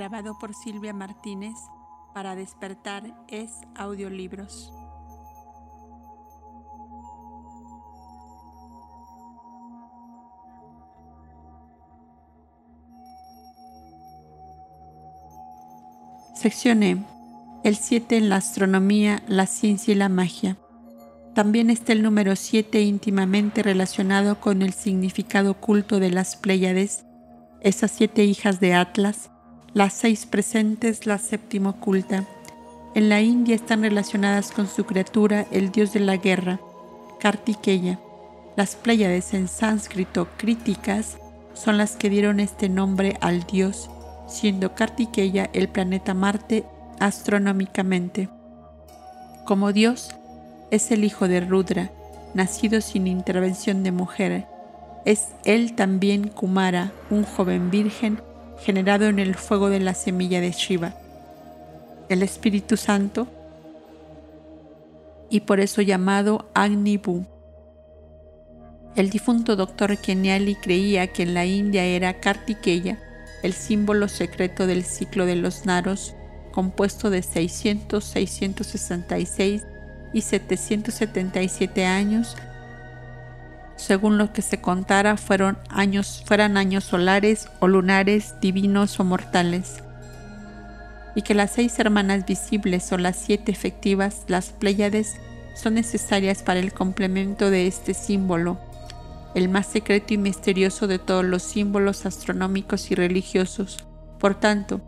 grabado por Silvia Martínez para despertar es audiolibros. Sección E. El 7 en la astronomía, la ciencia y la magia. También está el número 7 íntimamente relacionado con el significado oculto de las Pléyades, esas siete hijas de Atlas, las seis presentes, la séptima oculta. En la India están relacionadas con su criatura, el dios de la guerra, Kartikeya. Las Pléyades en sánscrito críticas son las que dieron este nombre al dios, siendo Kartikeya el planeta Marte astronómicamente. Como dios, es el hijo de Rudra, nacido sin intervención de mujer. Es él también Kumara, un joven virgen generado en el fuego de la semilla de Shiva, el Espíritu Santo, y por eso llamado Agni El difunto doctor Kenyali creía que en la India era Kartikeya, el símbolo secreto del ciclo de los Naros, compuesto de 600, 666 y 777 años, según lo que se contara, fueron años, fueran años solares o lunares, divinos o mortales, y que las seis hermanas visibles o las siete efectivas, las Pléyades, son necesarias para el complemento de este símbolo, el más secreto y misterioso de todos los símbolos astronómicos y religiosos. Por tanto,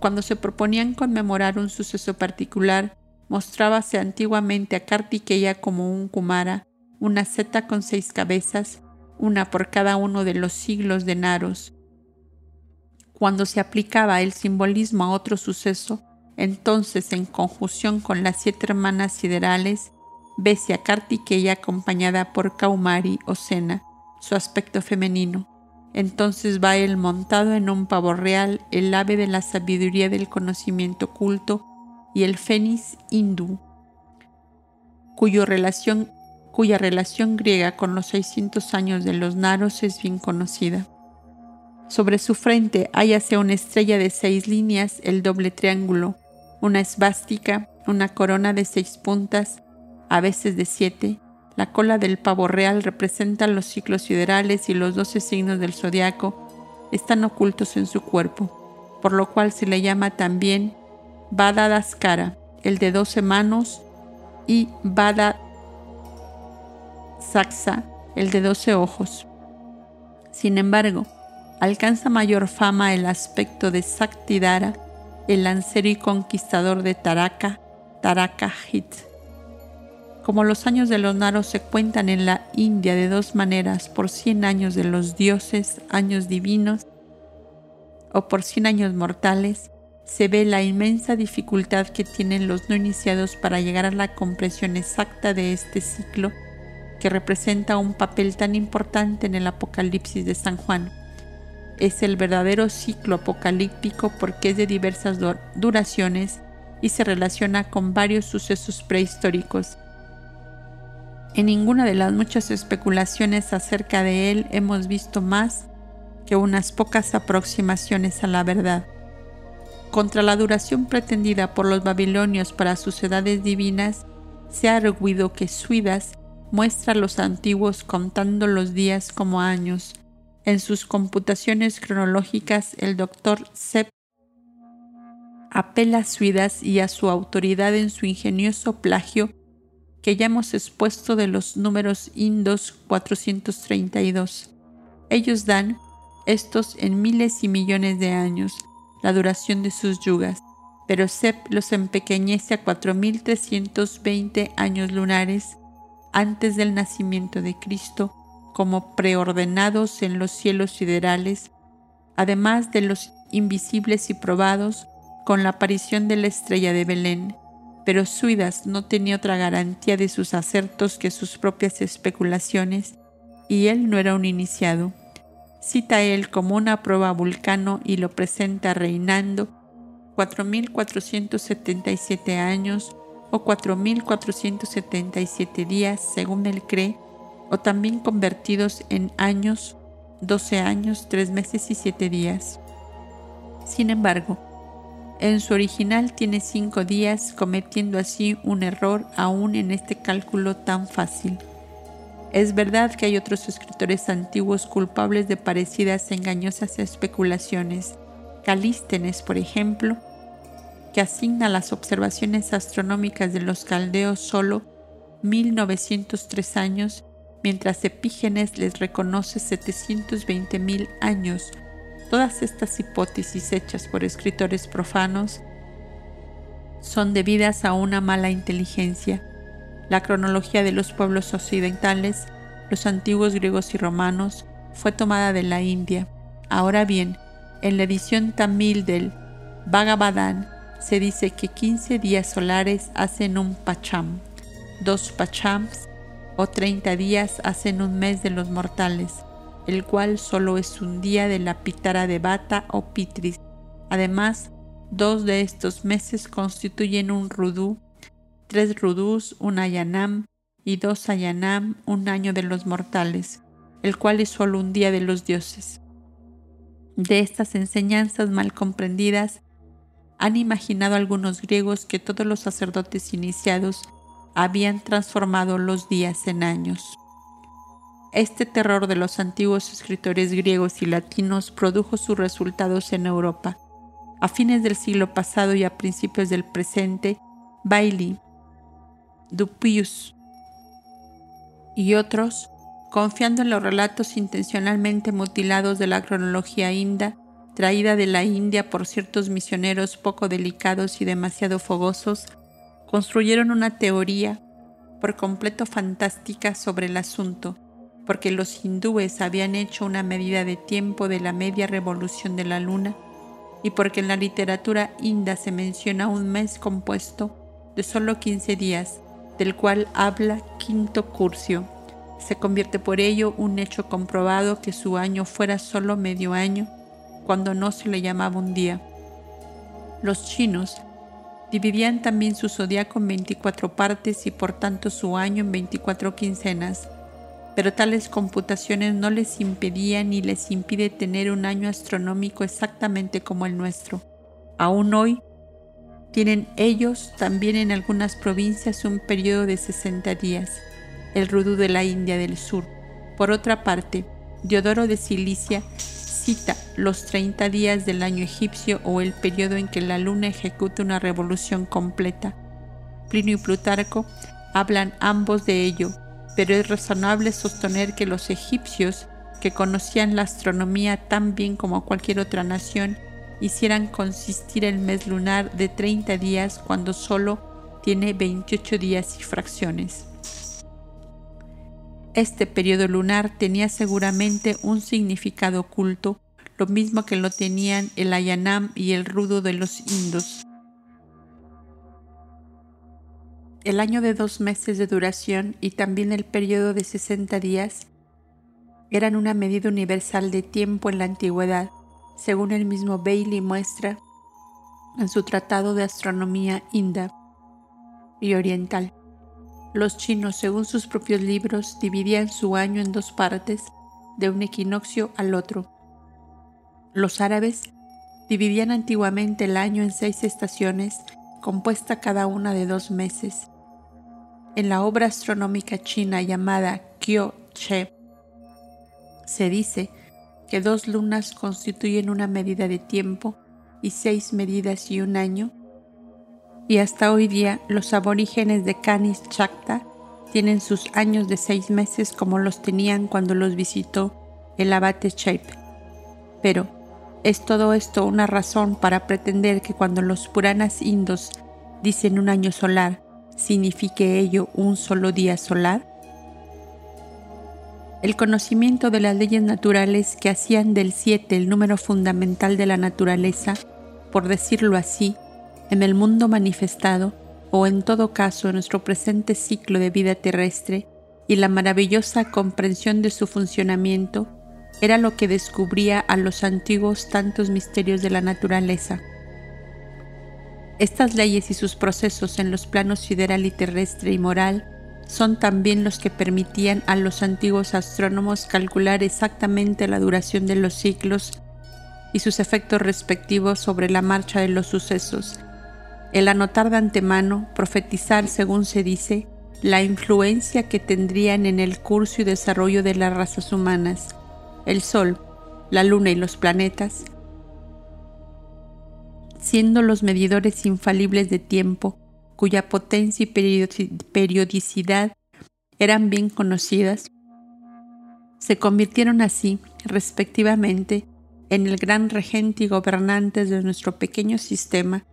cuando se proponían conmemorar un suceso particular, mostrábase antiguamente a Kartikeya como un Kumara, una seta con seis cabezas, una por cada uno de los siglos de Naros. Cuando se aplicaba el simbolismo a otro suceso, entonces en conjunción con las siete hermanas siderales, vese a Kartikeya acompañada por Kaumari o Sena, su aspecto femenino. Entonces va él montado en un pavo real, el ave de la sabiduría del conocimiento oculto, y el fénix hindú, cuyo relación cuya relación griega con los 600 años de los Naros es bien conocida. Sobre su frente hállase una estrella de seis líneas, el doble triángulo, una esvástica, una corona de seis puntas, a veces de siete. La cola del pavo real representa los ciclos siderales y los doce signos del zodiaco están ocultos en su cuerpo, por lo cual se le llama también Vada Daskara, el de doce manos, y Vada Saxa, el de doce ojos. Sin embargo, alcanza mayor fama el aspecto de Saktidara, el lancero y conquistador de Taraka, Taraka Hit. Como los años de los naros se cuentan en la India de dos maneras, por cien años de los dioses, años divinos, o por cien años mortales, se ve la inmensa dificultad que tienen los no iniciados para llegar a la comprensión exacta de este ciclo que representa un papel tan importante en el Apocalipsis de San Juan. Es el verdadero ciclo apocalíptico porque es de diversas duraciones y se relaciona con varios sucesos prehistóricos. En ninguna de las muchas especulaciones acerca de él hemos visto más que unas pocas aproximaciones a la verdad. Contra la duración pretendida por los babilonios para sus edades divinas, se ha arguido que Suidas muestra a los antiguos contando los días como años. En sus computaciones cronológicas, el doctor Sepp apela a Suidas y a su autoridad en su ingenioso plagio que ya hemos expuesto de los números indos 432. Ellos dan, estos en miles y millones de años, la duración de sus yugas, pero Sepp los empequeñece a 4.320 años lunares antes del nacimiento de Cristo como preordenados en los cielos siderales, además de los invisibles y probados con la aparición de la estrella de Belén. Pero Suidas no tenía otra garantía de sus acertos que sus propias especulaciones, y él no era un iniciado. Cita a él como una prueba vulcano y lo presenta reinando 4.477 años o 4.477 días según él cree, o también convertidos en años, 12 años, 3 meses y 7 días. Sin embargo, en su original tiene cinco días, cometiendo así un error aún en este cálculo tan fácil. Es verdad que hay otros escritores antiguos culpables de parecidas engañosas especulaciones. Calístenes, por ejemplo, que asigna las observaciones astronómicas de los caldeos solo 1903 años, mientras Epígenes les reconoce 720.000 años. Todas estas hipótesis hechas por escritores profanos son debidas a una mala inteligencia. La cronología de los pueblos occidentales, los antiguos griegos y romanos, fue tomada de la India. Ahora bien, en la edición tamil del Bhagavadan se dice que 15 días solares hacen un pacham, dos pachams o 30 días hacen un mes de los mortales, el cual solo es un día de la pitara de bata o pitris. Además, dos de estos meses constituyen un rudú, tres rudús, un ayanam y dos ayanam, un año de los mortales, el cual es solo un día de los dioses. De estas enseñanzas mal comprendidas, han imaginado algunos griegos que todos los sacerdotes iniciados habían transformado los días en años. Este terror de los antiguos escritores griegos y latinos produjo sus resultados en Europa. A fines del siglo pasado y a principios del presente, Bailey, Dupuis y otros, confiando en los relatos intencionalmente mutilados de la cronología inda, traída de la India por ciertos misioneros poco delicados y demasiado fogosos, construyeron una teoría por completo fantástica sobre el asunto, porque los hindúes habían hecho una medida de tiempo de la media revolución de la luna, y porque en la literatura inda se menciona un mes compuesto de solo 15 días, del cual habla Quinto Curcio. Se convierte por ello un hecho comprobado que su año fuera solo medio año, cuando no se le llamaba un día. Los chinos dividían también su zodiaco en 24 partes y por tanto su año en 24 quincenas, pero tales computaciones no les impedían ni les impide tener un año astronómico exactamente como el nuestro. Aún hoy, tienen ellos también en algunas provincias un periodo de 60 días, el rudú de la India del Sur. Por otra parte, Diodoro de Cilicia cita los 30 días del año egipcio o el periodo en que la luna ejecuta una revolución completa. Plinio y Plutarco hablan ambos de ello, pero es razonable sostener que los egipcios, que conocían la astronomía tan bien como cualquier otra nación, hicieran consistir el mes lunar de 30 días cuando solo tiene 28 días y fracciones. Este periodo lunar tenía seguramente un significado oculto, lo mismo que lo tenían el Ayanam y el rudo de los indos. El año de dos meses de duración y también el periodo de 60 días eran una medida universal de tiempo en la antigüedad, según el mismo Bailey muestra en su Tratado de Astronomía Inda y Oriental. Los chinos, según sus propios libros, dividían su año en dos partes, de un equinoccio al otro. Los árabes dividían antiguamente el año en seis estaciones, compuesta cada una de dos meses. En la obra astronómica china llamada Kyo Che, se dice que dos lunas constituyen una medida de tiempo y seis medidas y un año, y hasta hoy día los aborígenes de Canis Chacta tienen sus años de seis meses como los tenían cuando los visitó el abate Shape. Pero, ¿es todo esto una razón para pretender que cuando los Puranas indos dicen un año solar, signifique ello un solo día solar? El conocimiento de las leyes naturales que hacían del siete el número fundamental de la naturaleza, por decirlo así, en el mundo manifestado o en todo caso en nuestro presente ciclo de vida terrestre y la maravillosa comprensión de su funcionamiento era lo que descubría a los antiguos tantos misterios de la naturaleza. Estas leyes y sus procesos en los planos sideral y terrestre y moral son también los que permitían a los antiguos astrónomos calcular exactamente la duración de los ciclos y sus efectos respectivos sobre la marcha de los sucesos. El anotar de antemano, profetizar, según se dice, la influencia que tendrían en el curso y desarrollo de las razas humanas, el Sol, la Luna y los planetas, siendo los medidores infalibles de tiempo, cuya potencia y periodicidad eran bien conocidas, se convirtieron así, respectivamente, en el gran regente y gobernante de nuestro pequeño sistema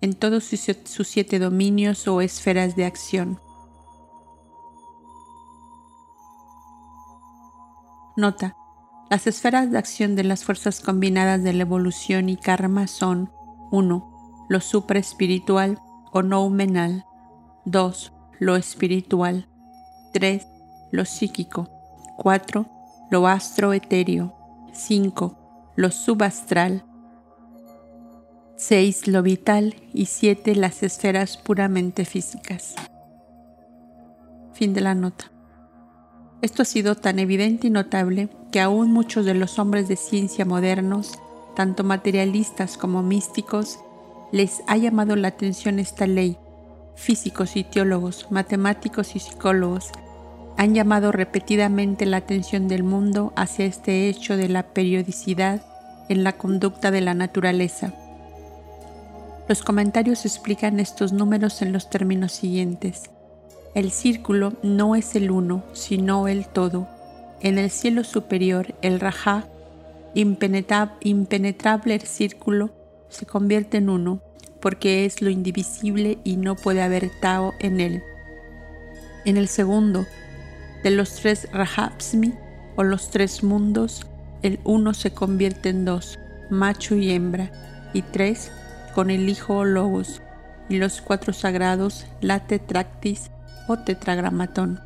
en todos sus siete dominios o esferas de acción. Nota. Las esferas de acción de las fuerzas combinadas de la evolución y karma son 1. Lo supraespiritual o noumenal 2. Lo espiritual 3. Lo psíquico 4. Lo astroetéreo 5 lo subastral, 6 lo vital y 7 las esferas puramente físicas. Fin de la nota. Esto ha sido tan evidente y notable que aún muchos de los hombres de ciencia modernos, tanto materialistas como místicos, les ha llamado la atención esta ley. Físicos y teólogos, matemáticos y psicólogos han llamado repetidamente la atención del mundo hacia este hecho de la periodicidad en la conducta de la naturaleza. Los comentarios explican estos números en los términos siguientes. El círculo no es el uno, sino el todo. En el cielo superior, el rajá, impenetrable el círculo, se convierte en uno, porque es lo indivisible y no puede haber Tao en él. En el segundo, de los tres Rajapsmi o los tres mundos, el uno se convierte en dos, macho y hembra, y tres, con el hijo logos, y los cuatro sagrados, la tetractis o tetragramatón.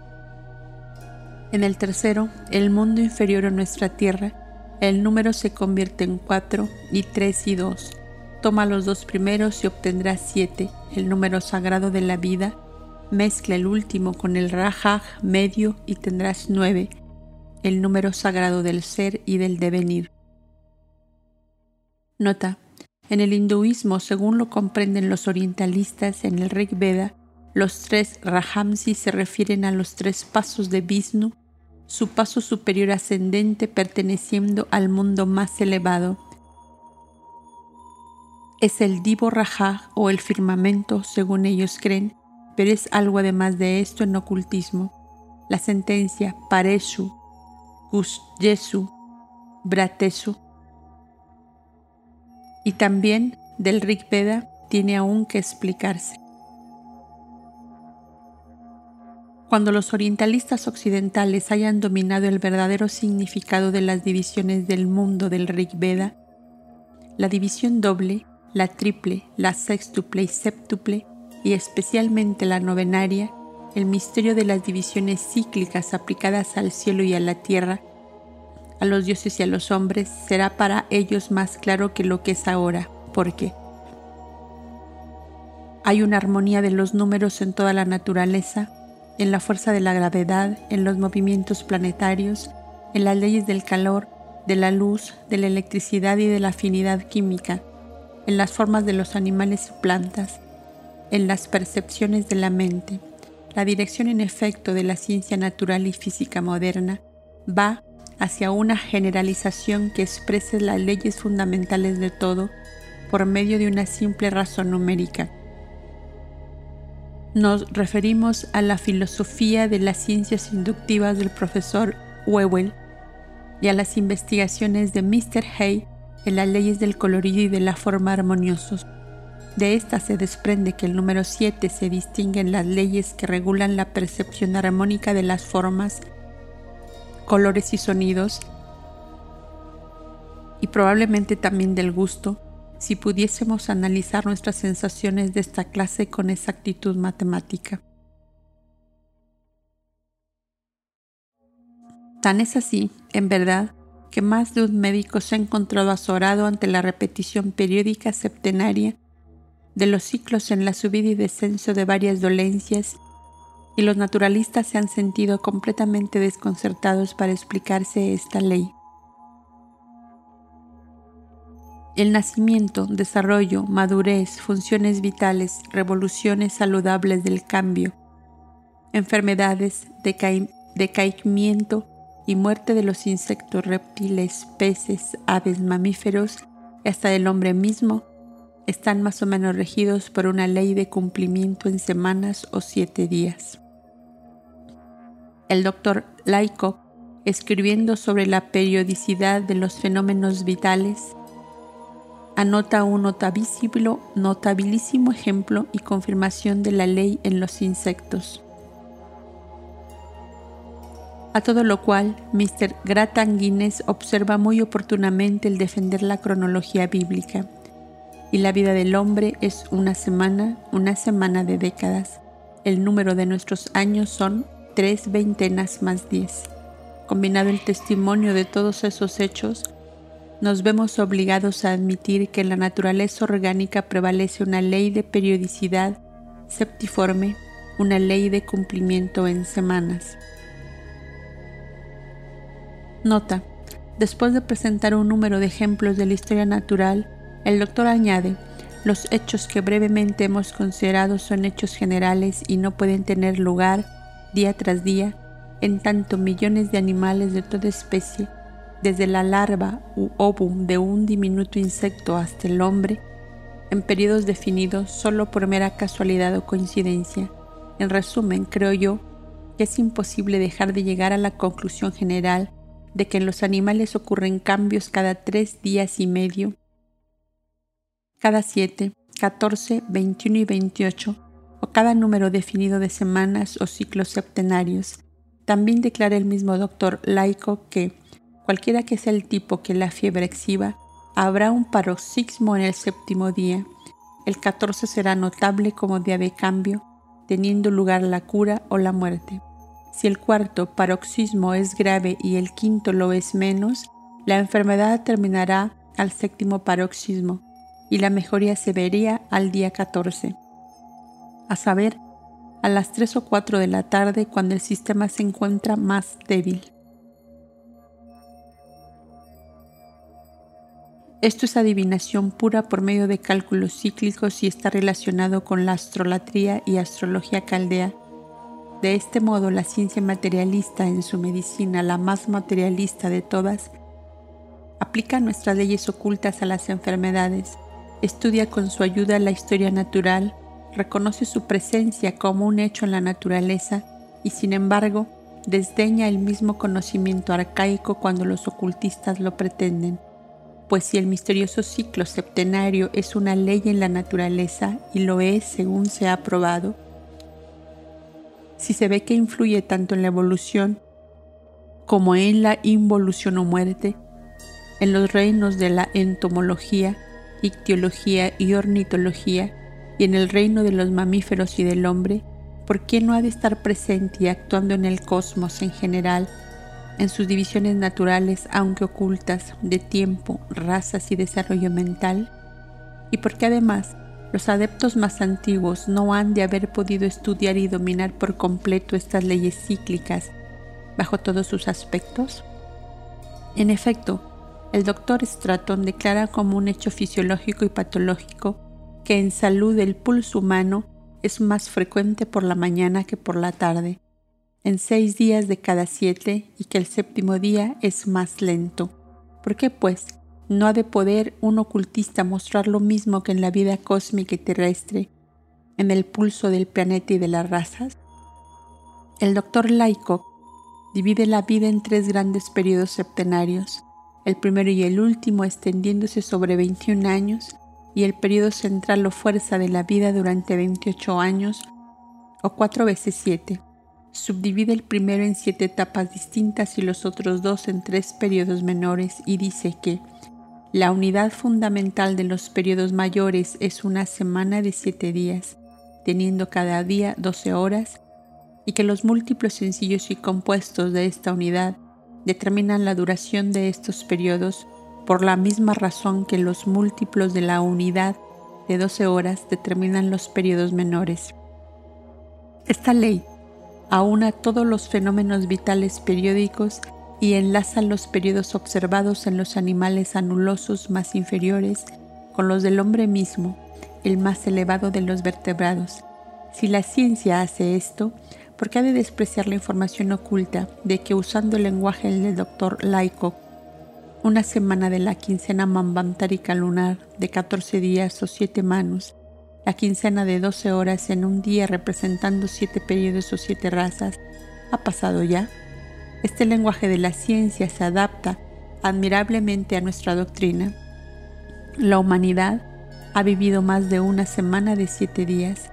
En el tercero, el mundo inferior a nuestra tierra, el número se convierte en cuatro y tres y dos. Toma los dos primeros y obtendrás siete, el número sagrado de la vida, Mezcla el último con el Rajaj medio y tendrás nueve, el número sagrado del ser y del devenir. Nota. En el hinduismo, según lo comprenden los orientalistas en el Rig Veda, los tres Rahamsi se refieren a los tres pasos de Vishnu, su paso superior ascendente perteneciendo al mundo más elevado. Es el Divo Raja o el firmamento, según ellos creen, pero es algo además de esto en ocultismo. La sentencia Pareshu, Gusyesu, Bratesu y también del Rig Veda tiene aún que explicarse. Cuando los orientalistas occidentales hayan dominado el verdadero significado de las divisiones del mundo del Rig Veda, la división doble, la triple, la sextuple y septuple y especialmente la novenaria, el misterio de las divisiones cíclicas aplicadas al cielo y a la tierra, a los dioses y a los hombres, será para ellos más claro que lo que es ahora, porque hay una armonía de los números en toda la naturaleza, en la fuerza de la gravedad, en los movimientos planetarios, en las leyes del calor, de la luz, de la electricidad y de la afinidad química, en las formas de los animales y plantas, en las percepciones de la mente. La dirección en efecto de la ciencia natural y física moderna va hacia una generalización que exprese las leyes fundamentales de todo por medio de una simple razón numérica. Nos referimos a la filosofía de las ciencias inductivas del profesor Wewell y a las investigaciones de Mr. Hay en las leyes del colorido y de la forma armoniosos. De esta se desprende que el número 7 se distingue en las leyes que regulan la percepción armónica de las formas, colores y sonidos, y probablemente también del gusto, si pudiésemos analizar nuestras sensaciones de esta clase con exactitud matemática. Tan es así, en verdad, que más de un médico se ha encontrado azorado ante la repetición periódica septenaria de los ciclos en la subida y descenso de varias dolencias y los naturalistas se han sentido completamente desconcertados para explicarse esta ley. El nacimiento, desarrollo, madurez, funciones vitales, revoluciones saludables del cambio, enfermedades, decaimiento y muerte de los insectos, reptiles, peces, aves, mamíferos y hasta del hombre mismo están más o menos regidos por una ley de cumplimiento en semanas o siete días. El doctor Laico, escribiendo sobre la periodicidad de los fenómenos vitales, anota un notabilísimo, ejemplo y confirmación de la ley en los insectos. A todo lo cual, Mr. Gratan Guinness observa muy oportunamente el defender la cronología bíblica y la vida del hombre es una semana, una semana de décadas. El número de nuestros años son tres veintenas más diez. Combinado el testimonio de todos esos hechos, nos vemos obligados a admitir que en la naturaleza orgánica prevalece una ley de periodicidad septiforme, una ley de cumplimiento en semanas. Nota. Después de presentar un número de ejemplos de la historia natural, el doctor añade, los hechos que brevemente hemos considerado son hechos generales y no pueden tener lugar día tras día, en tanto millones de animales de toda especie, desde la larva u ovum de un diminuto insecto hasta el hombre, en periodos definidos solo por mera casualidad o coincidencia. En resumen, creo yo que es imposible dejar de llegar a la conclusión general de que en los animales ocurren cambios cada tres días y medio cada 7, 14, 21 y 28, o cada número definido de semanas o ciclos septenarios. También declara el mismo doctor laico que, cualquiera que sea el tipo que la fiebre exhiba, habrá un paroxismo en el séptimo día. El 14 será notable como día de cambio, teniendo lugar la cura o la muerte. Si el cuarto paroxismo es grave y el quinto lo es menos, la enfermedad terminará al séptimo paroxismo y la mejoría se vería al día 14, a saber, a las 3 o 4 de la tarde cuando el sistema se encuentra más débil. Esto es adivinación pura por medio de cálculos cíclicos y está relacionado con la astrolatría y astrología caldea. De este modo, la ciencia materialista en su medicina, la más materialista de todas, aplica nuestras leyes ocultas a las enfermedades estudia con su ayuda la historia natural, reconoce su presencia como un hecho en la naturaleza y sin embargo desdeña el mismo conocimiento arcaico cuando los ocultistas lo pretenden, pues si el misterioso ciclo septenario es una ley en la naturaleza y lo es según se ha probado, si se ve que influye tanto en la evolución como en la involución o muerte, en los reinos de la entomología, ictiología y ornitología, y en el reino de los mamíferos y del hombre, ¿por qué no ha de estar presente y actuando en el cosmos en general, en sus divisiones naturales, aunque ocultas, de tiempo, razas y desarrollo mental? ¿Y por qué además los adeptos más antiguos no han de haber podido estudiar y dominar por completo estas leyes cíclicas bajo todos sus aspectos? En efecto, el doctor Stratton declara como un hecho fisiológico y patológico que en salud el pulso humano es más frecuente por la mañana que por la tarde, en seis días de cada siete y que el séptimo día es más lento. ¿Por qué pues no ha de poder un ocultista mostrar lo mismo que en la vida cósmica y terrestre, en el pulso del planeta y de las razas? El doctor Laico divide la vida en tres grandes periodos septenarios, el primero y el último extendiéndose sobre 21 años y el periodo central o fuerza de la vida durante 28 años o 4 veces 7. Subdivide el primero en siete etapas distintas y los otros dos en tres periodos menores y dice que la unidad fundamental de los periodos mayores es una semana de siete días, teniendo cada día 12 horas, y que los múltiplos sencillos y compuestos de esta unidad determinan la duración de estos periodos por la misma razón que los múltiplos de la unidad de 12 horas determinan los periodos menores. Esta ley aúna todos los fenómenos vitales periódicos y enlaza los periodos observados en los animales anulosos más inferiores con los del hombre mismo, el más elevado de los vertebrados. Si la ciencia hace esto, ¿por qué ha de despreciar la información oculta de que usando el lenguaje del doctor Laico, una semana de la quincena mambantárica lunar de 14 días o 7 manos, la quincena de 12 horas en un día representando 7 periodos o 7 razas, ha pasado ya? Este lenguaje de la ciencia se adapta admirablemente a nuestra doctrina. La humanidad ha vivido más de una semana de siete días,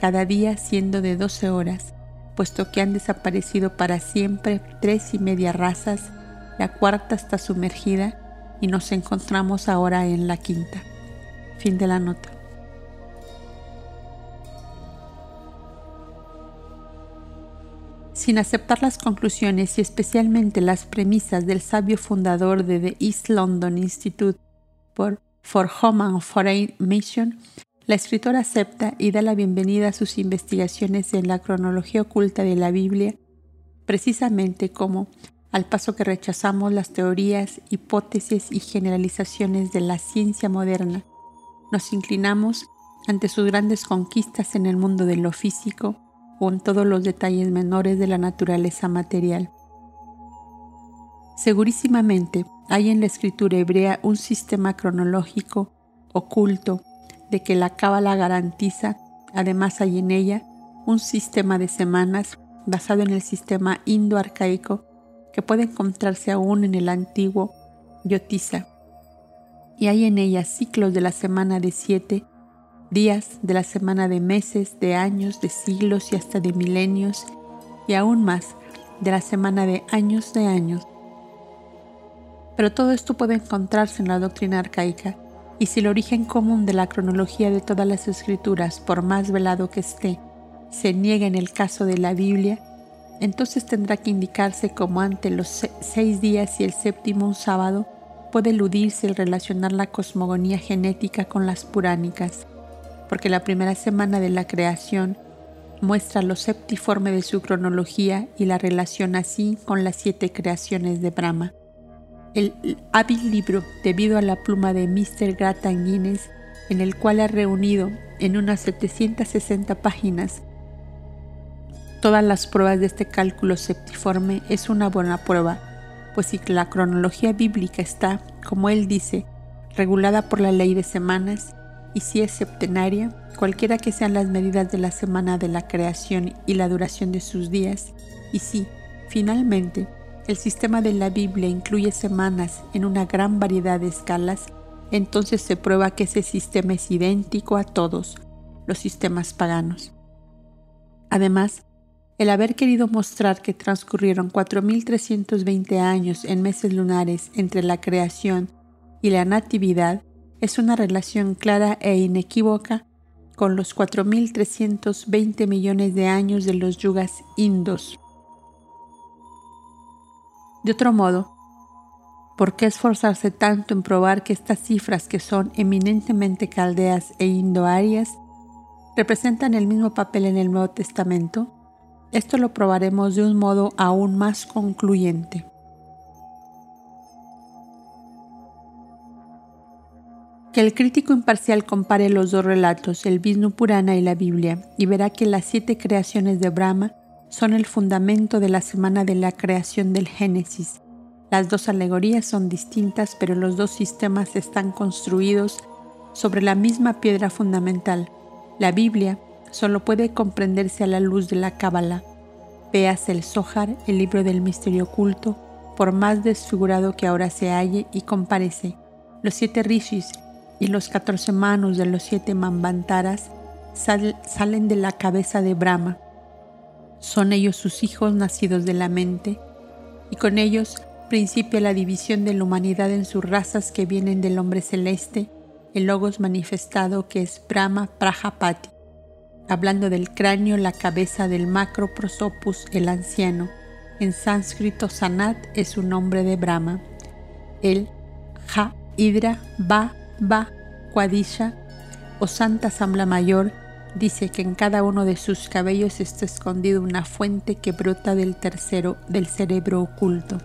cada día siendo de 12 horas, puesto que han desaparecido para siempre tres y media razas, la cuarta está sumergida y nos encontramos ahora en la quinta. Fin de la nota. sin aceptar las conclusiones y especialmente las premisas del sabio fundador de The East London Institute for Home and Foreign Mission, la escritora acepta y da la bienvenida a sus investigaciones en la cronología oculta de la Biblia, precisamente como, al paso que rechazamos las teorías, hipótesis y generalizaciones de la ciencia moderna, nos inclinamos ante sus grandes conquistas en el mundo de lo físico, con todos los detalles menores de la naturaleza material. Segurísimamente hay en la escritura hebrea un sistema cronológico oculto de que la cábala garantiza, además hay en ella un sistema de semanas basado en el sistema indo-arcaico que puede encontrarse aún en el antiguo Yotisa. Y hay en ella ciclos de la semana de siete días de la semana de meses, de años, de siglos y hasta de milenios, y aún más de la semana de años de años. Pero todo esto puede encontrarse en la doctrina arcaica, y si el origen común de la cronología de todas las escrituras, por más velado que esté, se niega en el caso de la Biblia, entonces tendrá que indicarse como ante los seis días y el séptimo un sábado puede eludirse el relacionar la cosmogonía genética con las puránicas porque la primera semana de la creación muestra lo septiforme de su cronología y la relación así con las siete creaciones de Brahma. El hábil libro, debido a la pluma de Mr. Grattan Guinness, en el cual ha reunido en unas 760 páginas todas las pruebas de este cálculo septiforme, es una buena prueba, pues si la cronología bíblica está, como él dice, regulada por la ley de semanas, y si es septenaria, cualquiera que sean las medidas de la semana de la creación y la duración de sus días, y si, finalmente, el sistema de la Biblia incluye semanas en una gran variedad de escalas, entonces se prueba que ese sistema es idéntico a todos los sistemas paganos. Además, el haber querido mostrar que transcurrieron 4.320 años en meses lunares entre la creación y la natividad es una relación clara e inequívoca con los 4.320 millones de años de los yugas indos. De otro modo, ¿por qué esforzarse tanto en probar que estas cifras que son eminentemente caldeas e indoarias representan el mismo papel en el Nuevo Testamento? Esto lo probaremos de un modo aún más concluyente. Que el crítico imparcial compare los dos relatos, el Vishnu Purana y la Biblia, y verá que las siete creaciones de Brahma son el fundamento de la semana de la creación del Génesis. Las dos alegorías son distintas, pero los dos sistemas están construidos sobre la misma piedra fundamental. La Biblia solo puede comprenderse a la luz de la Cábala. Veas el Zohar, el libro del misterio oculto, por más desfigurado que ahora se halle, y compárese. Los siete rishis y los catorce manos de los siete mambantaras salen de la cabeza de Brahma. Son ellos sus hijos nacidos de la mente, y con ellos principia la división de la humanidad en sus razas que vienen del hombre celeste, el logos manifestado que es Brahma Prajapati, hablando del cráneo, la cabeza del macro prosopus, el anciano. En sánscrito, Sanat es un nombre de Brahma. El Ha Hidra Va Va, Cuadilla o Santa Asamblea Mayor dice que en cada uno de sus cabellos está escondido una fuente que brota del tercero del cerebro oculto.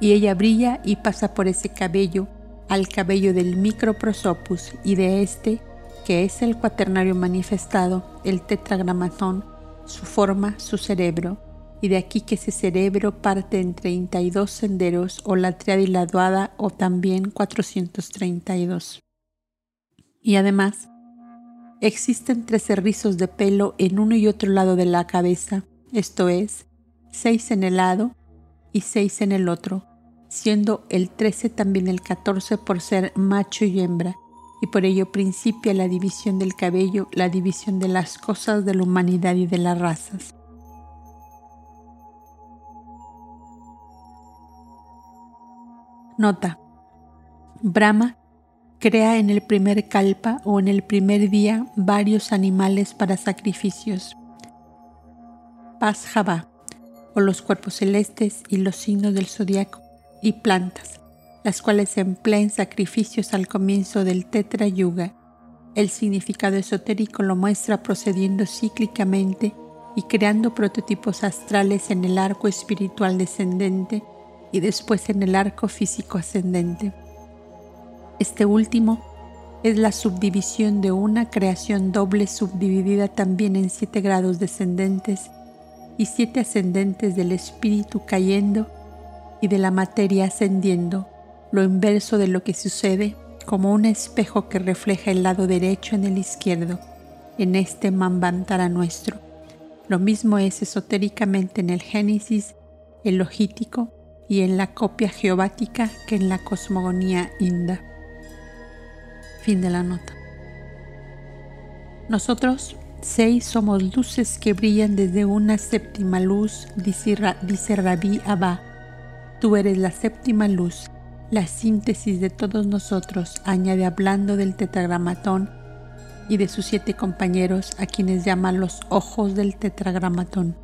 y ella brilla y pasa por ese cabello al cabello del microprosopus y de este, que es el cuaternario manifestado, el tetragramatón, su forma, su cerebro, y de aquí que ese cerebro parte en 32 senderos o la triadiladuada o también 432. Y además, existen 13 rizos de pelo en uno y otro lado de la cabeza, esto es, seis en el lado y seis en el otro, siendo el 13 también el 14 por ser macho y hembra, y por ello principia la división del cabello, la división de las cosas de la humanidad y de las razas. Nota. Brahma crea en el primer kalpa o en el primer día varios animales para sacrificios. Pashava, o los cuerpos celestes y los signos del zodiaco, y plantas, las cuales se emplean sacrificios al comienzo del Tetra Yuga. El significado esotérico lo muestra procediendo cíclicamente y creando prototipos astrales en el arco espiritual descendente y después en el arco físico ascendente. Este último es la subdivisión de una creación doble subdividida también en siete grados descendentes y siete ascendentes del espíritu cayendo y de la materia ascendiendo, lo inverso de lo que sucede como un espejo que refleja el lado derecho en el izquierdo, en este Mambantara nuestro. Lo mismo es esotéricamente en el Génesis, el logítico y en la copia geobática que en la cosmogonía inda. Fin de la nota. Nosotros seis somos luces que brillan desde una séptima luz, dice, Rabí Abba. Tú eres la séptima luz, la síntesis de todos nosotros, añade hablando del tetragramatón y de sus siete compañeros, a quienes llama los ojos del tetragramatón.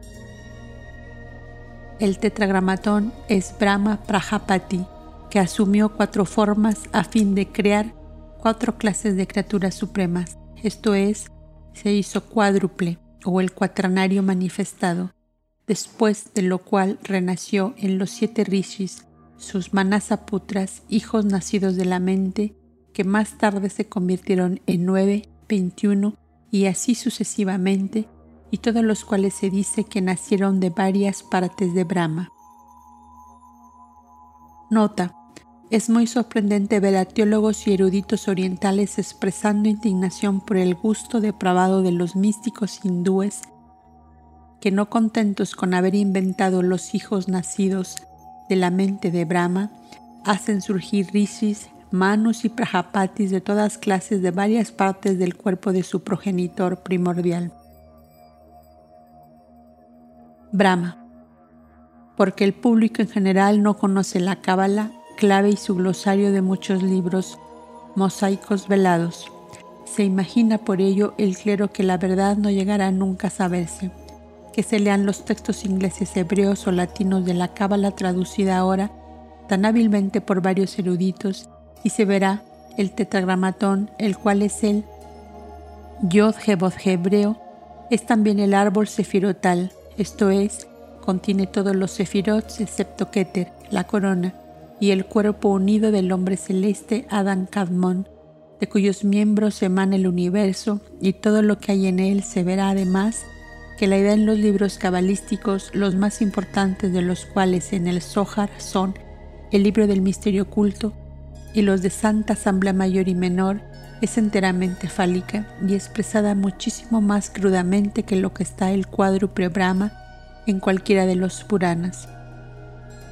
El tetragramatón es Brahma Prajapati, que asumió cuatro formas a fin de crear cuatro clases de criaturas supremas, esto es, se hizo cuádruple o el cuatranario manifestado, después de lo cual renació en los siete rishis, sus manasaputras, hijos nacidos de la mente, que más tarde se convirtieron en nueve, veintiuno y así sucesivamente, y todos los cuales se dice que nacieron de varias partes de Brahma. Nota. Es muy sorprendente ver a teólogos y eruditos orientales expresando indignación por el gusto depravado de los místicos hindúes que no contentos con haber inventado los hijos nacidos de la mente de Brahma, hacen surgir rishis, manos y prajapatis de todas clases de varias partes del cuerpo de su progenitor primordial. Brahma. Porque el público en general no conoce la Cábala, clave y su glosario de muchos libros, mosaicos velados. Se imagina por ello el clero que la verdad no llegará nunca a saberse, que se lean los textos ingleses, hebreos o latinos de la Cábala traducida ahora tan hábilmente por varios eruditos y se verá el tetragramatón, el cual es el Yod hebreo, es también el árbol sefirotal, esto es, contiene todos los sefirots excepto Keter, la corona, y el cuerpo unido del hombre celeste Adán Kadmon, de cuyos miembros emana el universo y todo lo que hay en él se verá además que la idea en los libros cabalísticos, los más importantes de los cuales en el Zohar son el libro del misterio oculto y los de Santa Asamblea Mayor y Menor, es enteramente fálica y expresada muchísimo más crudamente que lo que está el cuádruple Brahma en cualquiera de los Puranas.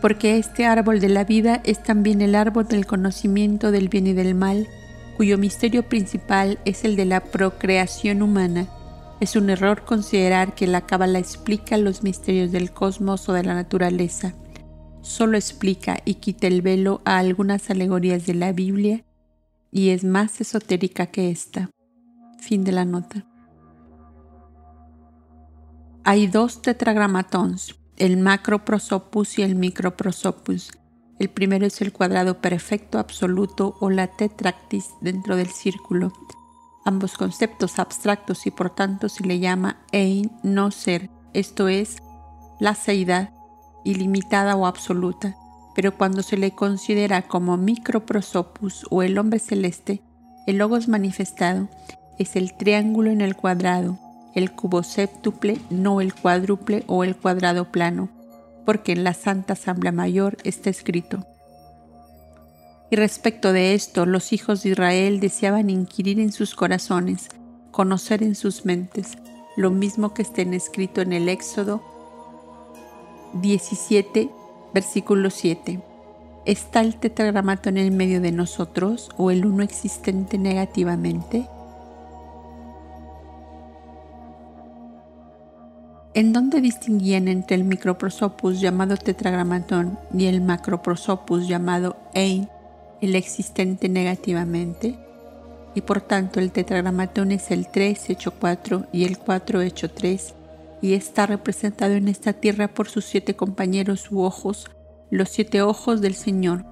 Porque este árbol de la vida es también el árbol del conocimiento del bien y del mal, cuyo misterio principal es el de la procreación humana. Es un error considerar que la Cábala explica los misterios del cosmos o de la naturaleza. Solo explica y quita el velo a algunas alegorías de la Biblia y es más esotérica que esta. Fin de la nota. Hay dos tetragramatons, el macroprosopus y el microprosopus. El primero es el cuadrado perfecto absoluto o la tetractis dentro del círculo. Ambos conceptos abstractos y por tanto se le llama ein no ser, esto es, la seidad ilimitada o absoluta pero cuando se le considera como microprosopus o el hombre celeste, el logos manifestado es el triángulo en el cuadrado, el cubo séptuple, no el cuádruple o el cuadrado plano, porque en la Santa Asamblea Mayor está escrito. Y respecto de esto, los hijos de Israel deseaban inquirir en sus corazones, conocer en sus mentes, lo mismo que está escrito en el Éxodo 17, versículo 7. ¿Está el tetragramato en el medio de nosotros o el uno existente negativamente? en donde distinguían entre el microprosopus llamado tetragramatón y el macroprosopus llamado ein, el existente negativamente, y por tanto el tetragramatón es el 3 hecho 4 y el 4 hecho 3, y está representado en esta tierra por sus siete compañeros u ojos, los siete ojos del Señor.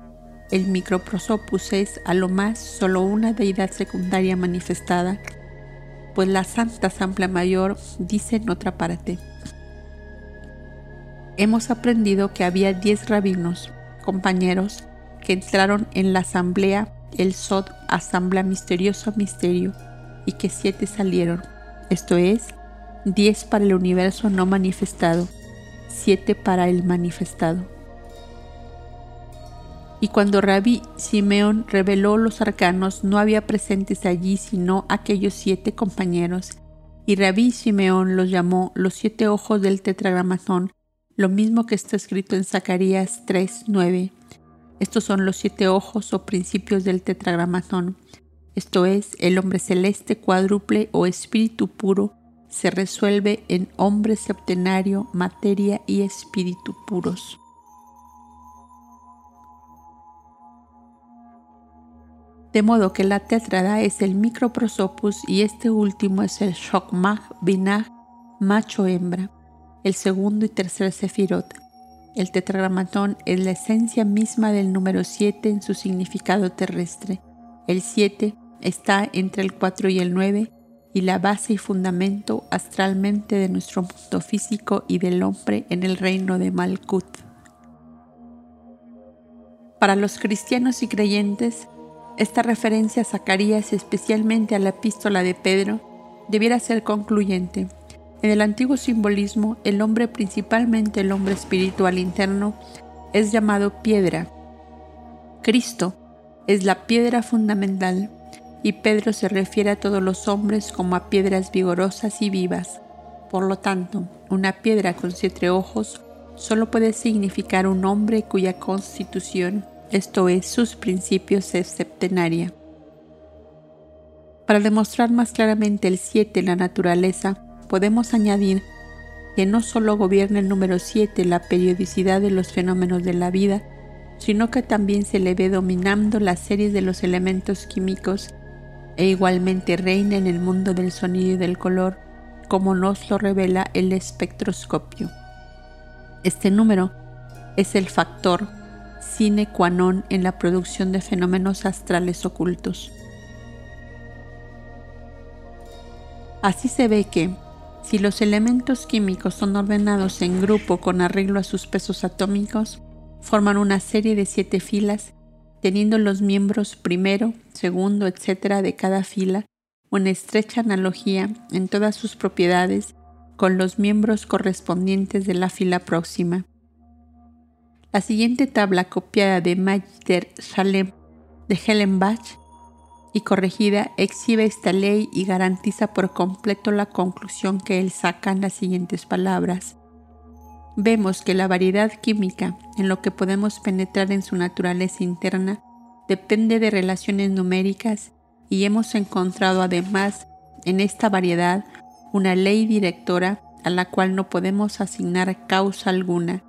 El microprosopus es a lo más solo una deidad secundaria manifestada, pues la Santa Asamblea Mayor dice en otra parte hemos aprendido que había diez rabinos, compañeros, que entraron en la asamblea, el Sod, asamblea misterioso misterio, y que siete salieron, esto es, diez para el universo no manifestado, siete para el manifestado. Y cuando Rabí Simeón reveló los arcanos, no había presentes allí sino aquellos siete compañeros, y Rabí Simeón los llamó los siete ojos del tetragramatón, lo mismo que está escrito en Zacarías 3:9. Estos son los siete ojos o principios del tetragramatón. Esto es, el hombre celeste cuádruple o espíritu puro se resuelve en hombre septenario, materia y espíritu puros. De modo que la tetrada es el microprosopus y este último es el shokmag binah macho-hembra el segundo y tercer sefirot. El tetragramatón es la esencia misma del número 7 en su significado terrestre. El 7 está entre el 4 y el 9 y la base y fundamento astralmente de nuestro mundo físico y del hombre en el reino de Malkut. Para los cristianos y creyentes, esta referencia a Zacarías, especialmente a la epístola de Pedro, debiera ser concluyente en el antiguo simbolismo, el hombre, principalmente el hombre espiritual interno, es llamado piedra. Cristo es la piedra fundamental y Pedro se refiere a todos los hombres como a piedras vigorosas y vivas. Por lo tanto, una piedra con siete ojos solo puede significar un hombre cuya constitución, esto es, sus principios, es septenaria. Para demostrar más claramente el siete en la naturaleza, podemos añadir que no solo gobierna el número 7 la periodicidad de los fenómenos de la vida, sino que también se le ve dominando las series de los elementos químicos e igualmente reina en el mundo del sonido y del color, como nos lo revela el espectroscopio. Este número es el factor sine qua non en la producción de fenómenos astrales ocultos. Así se ve que, si los elementos químicos son ordenados en grupo con arreglo a sus pesos atómicos, forman una serie de siete filas, teniendo los miembros primero, segundo, etc. de cada fila una estrecha analogía en todas sus propiedades con los miembros correspondientes de la fila próxima. La siguiente tabla copiada de Magister Salem de Hellenbach y corregida exhibe esta ley y garantiza por completo la conclusión que él saca en las siguientes palabras. Vemos que la variedad química en lo que podemos penetrar en su naturaleza interna depende de relaciones numéricas y hemos encontrado además en esta variedad una ley directora a la cual no podemos asignar causa alguna.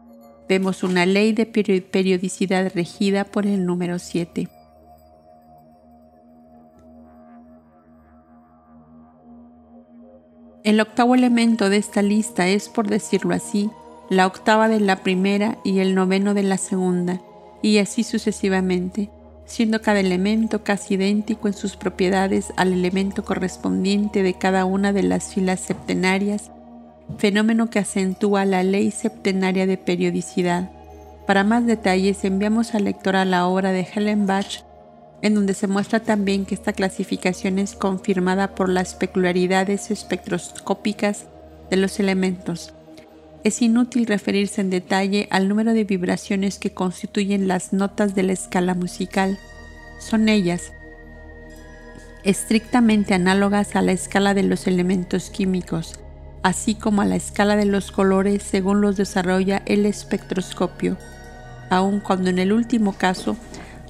Vemos una ley de periodicidad regida por el número 7. El octavo elemento de esta lista es, por decirlo así, la octava de la primera y el noveno de la segunda, y así sucesivamente, siendo cada elemento casi idéntico en sus propiedades al elemento correspondiente de cada una de las filas septenarias, fenómeno que acentúa la ley septenaria de periodicidad. Para más detalles enviamos al lector a la obra de Helen Bach, en donde se muestra también que esta clasificación es confirmada por las peculiaridades espectroscópicas de los elementos. Es inútil referirse en detalle al número de vibraciones que constituyen las notas de la escala musical. Son ellas, estrictamente análogas a la escala de los elementos químicos, así como a la escala de los colores según los desarrolla el espectroscopio, aun cuando en el último caso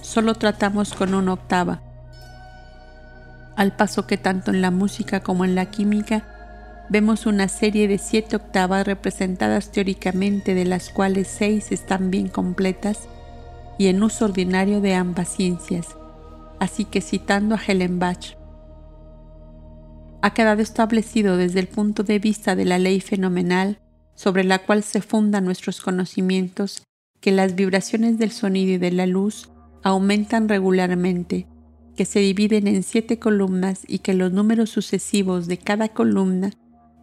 solo tratamos con una octava, al paso que tanto en la música como en la química vemos una serie de siete octavas representadas teóricamente de las cuales seis están bien completas y en uso ordinario de ambas ciencias. Así que citando a Bach, ha quedado establecido desde el punto de vista de la ley fenomenal sobre la cual se fundan nuestros conocimientos que las vibraciones del sonido y de la luz aumentan regularmente, que se dividen en siete columnas y que los números sucesivos de cada columna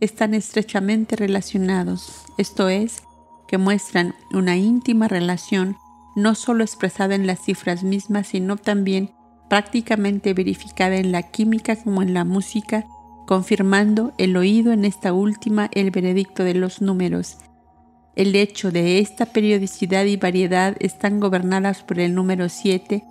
están estrechamente relacionados, esto es, que muestran una íntima relación no solo expresada en las cifras mismas, sino también prácticamente verificada en la química como en la música, confirmando el oído en esta última el veredicto de los números. El hecho de esta periodicidad y variedad están gobernadas por el número 7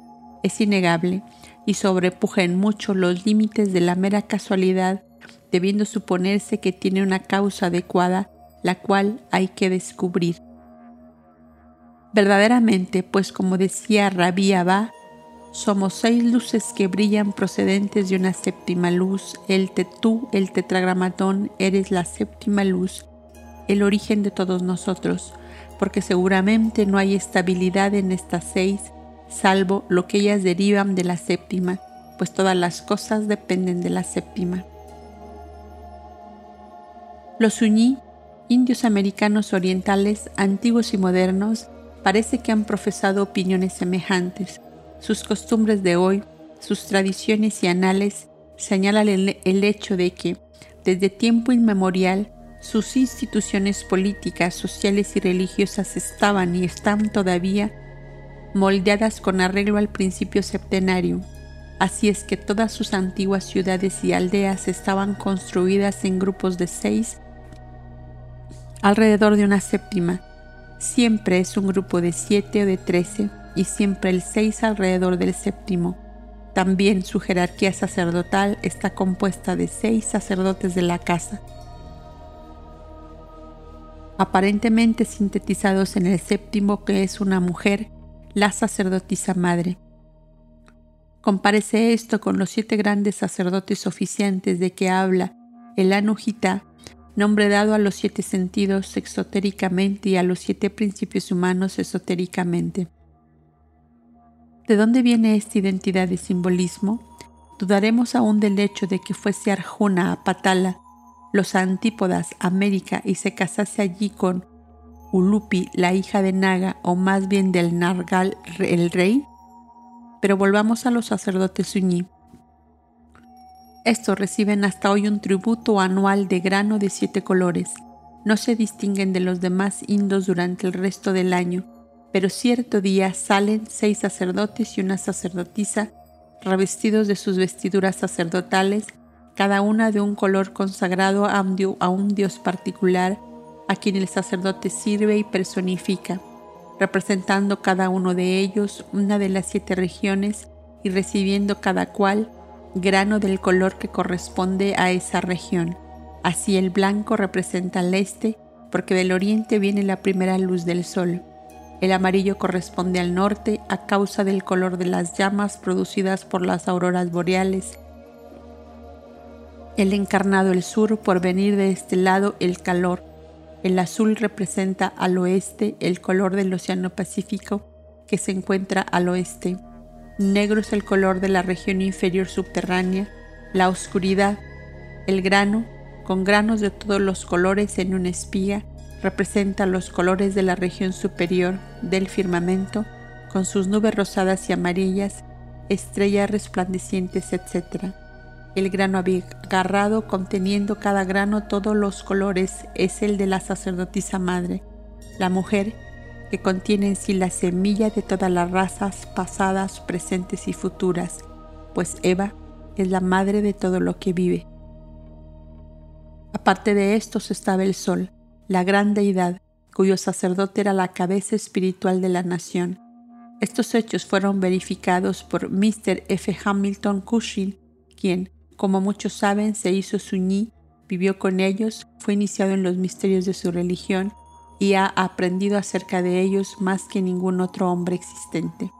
es innegable y sobrepuja en mucho los límites de la mera casualidad, debiendo suponerse que tiene una causa adecuada, la cual hay que descubrir. Verdaderamente, pues como decía Rabí Abba, somos seis luces que brillan procedentes de una séptima luz. El tetú, el tetragramatón, eres la séptima luz, el origen de todos nosotros, porque seguramente no hay estabilidad en estas seis, salvo lo que ellas derivan de la séptima, pues todas las cosas dependen de la séptima. Los uñí, indios americanos orientales, antiguos y modernos, parece que han profesado opiniones semejantes sus costumbres de hoy, sus tradiciones y anales señalan el, hecho de que, desde tiempo inmemorial, sus instituciones políticas, sociales y religiosas estaban y están todavía moldeadas con arreglo al principio septenario. Así es que todas sus antiguas ciudades y aldeas estaban construidas en grupos de seis alrededor de una séptima. Siempre es un grupo de siete o de trece y siempre el seis alrededor del séptimo. También su jerarquía sacerdotal está compuesta de seis sacerdotes de la casa, aparentemente sintetizados en el séptimo que es una mujer, la sacerdotisa madre. Comparece esto con los siete grandes sacerdotes oficiantes de que habla el Anujita, nombre dado a los siete sentidos exotéricamente y a los siete principios humanos esotéricamente. ¿De dónde viene esta identidad y simbolismo? Dudaremos aún del hecho de que fuese Arjuna a Patala, los antípodas América y se casase allí con Ulupi, la hija de Naga, o más bien del Nargal, el rey. Pero volvamos a los sacerdotes Uñi. Estos reciben hasta hoy un tributo anual de grano de siete colores. No se distinguen de los demás indos durante el resto del año pero cierto día salen seis sacerdotes y una sacerdotisa, revestidos de sus vestiduras sacerdotales, cada una de un color consagrado a un dios particular, a quien el sacerdote sirve y personifica, representando cada uno de ellos una de las siete regiones y recibiendo cada cual grano del color que corresponde a esa región. Así el blanco representa al este, porque del oriente viene la primera luz del sol. El amarillo corresponde al norte a causa del color de las llamas producidas por las auroras boreales. El encarnado el sur por venir de este lado el calor. El azul representa al oeste el color del Océano Pacífico que se encuentra al oeste. Negro es el color de la región inferior subterránea. La oscuridad, el grano, con granos de todos los colores en una espiga, representa los colores de la región superior del firmamento con sus nubes rosadas y amarillas, estrellas resplandecientes, etc. El grano agarrado conteniendo cada grano todos los colores es el de la sacerdotisa madre. La mujer que contiene en sí la semilla de todas las razas pasadas, presentes y futuras, pues Eva es la madre de todo lo que vive. Aparte de estos estaba el sol, la gran deidad, cuyo sacerdote era la cabeza espiritual de la nación. Estos hechos fueron verificados por Mr. F. Hamilton Cushing, quien, como muchos saben, se hizo suní, vivió con ellos, fue iniciado en los misterios de su religión y ha aprendido acerca de ellos más que ningún otro hombre existente.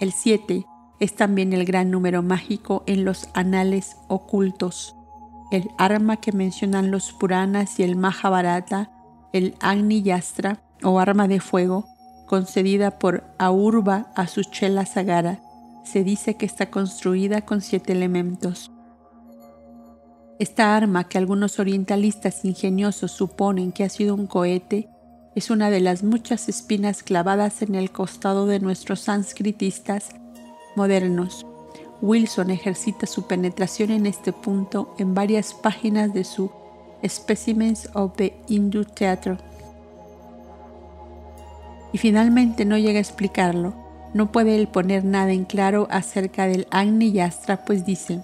El 7 es también el gran número mágico en los anales ocultos, el arma que mencionan los Puranas y el Mahabharata, el Agni Yastra o arma de fuego, concedida por Aurva a su Chela Sagara, se dice que está construida con siete elementos. Esta arma, que algunos orientalistas ingeniosos suponen que ha sido un cohete, es una de las muchas espinas clavadas en el costado de nuestros sanskritistas modernos. Wilson ejercita su penetración en este punto en varias páginas de su Specimens of the Hindu Theatre. Y finalmente no llega a explicarlo. No puede él poner nada en claro acerca del Agni Yastra, pues dice,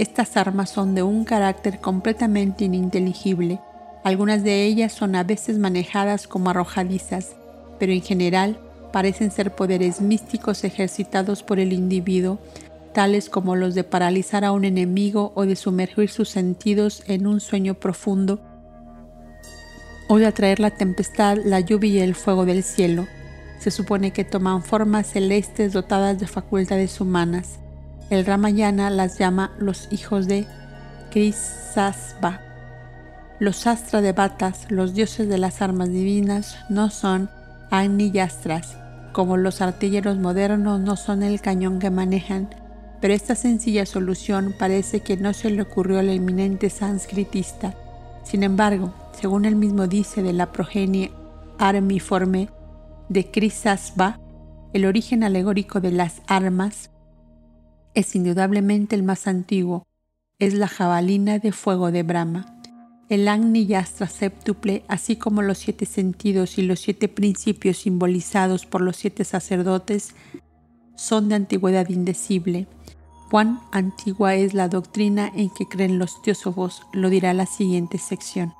estas armas son de un carácter completamente ininteligible. Algunas de ellas son a veces manejadas como arrojadizas, pero en general parecen ser poderes místicos ejercitados por el individuo tales como los de paralizar a un enemigo o de sumergir sus sentidos en un sueño profundo, o de atraer la tempestad, la lluvia y el fuego del cielo. Se supone que toman formas celestes dotadas de facultades humanas. El Ramayana las llama los hijos de Krisasva. Los Astra de Batas, los dioses de las armas divinas, no son Agni Yastras, como los artilleros modernos no son el cañón que manejan, pero esta sencilla solución parece que no se le ocurrió al eminente sanskritista. Sin embargo, según él mismo dice de la progenie armiforme de Krisasva, el origen alegórico de las armas es indudablemente el más antiguo, es la jabalina de fuego de Brahma. El Agni Yastra séptuple, así como los siete sentidos y los siete principios simbolizados por los siete sacerdotes, son de antigüedad indecible. Cuán antigua es la doctrina en que creen los teósofos, lo dirá la siguiente sección.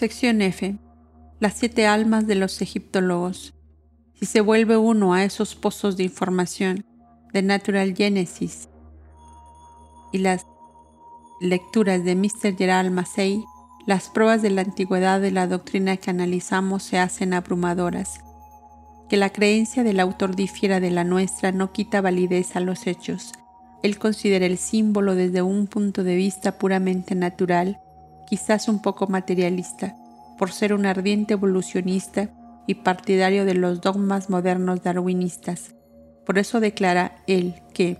Sección F. Las siete almas de los egiptólogos. Si se vuelve uno a esos pozos de información de Natural Genesis y las lecturas de Mr. Gerald Massey, las pruebas de la antigüedad de la doctrina que analizamos se hacen abrumadoras. Que la creencia del autor difiera de la nuestra no quita validez a los hechos. Él considera el símbolo desde un punto de vista puramente natural, quizás un poco materialista, por ser un ardiente evolucionista y partidario de los dogmas modernos darwinistas. Por eso declara él que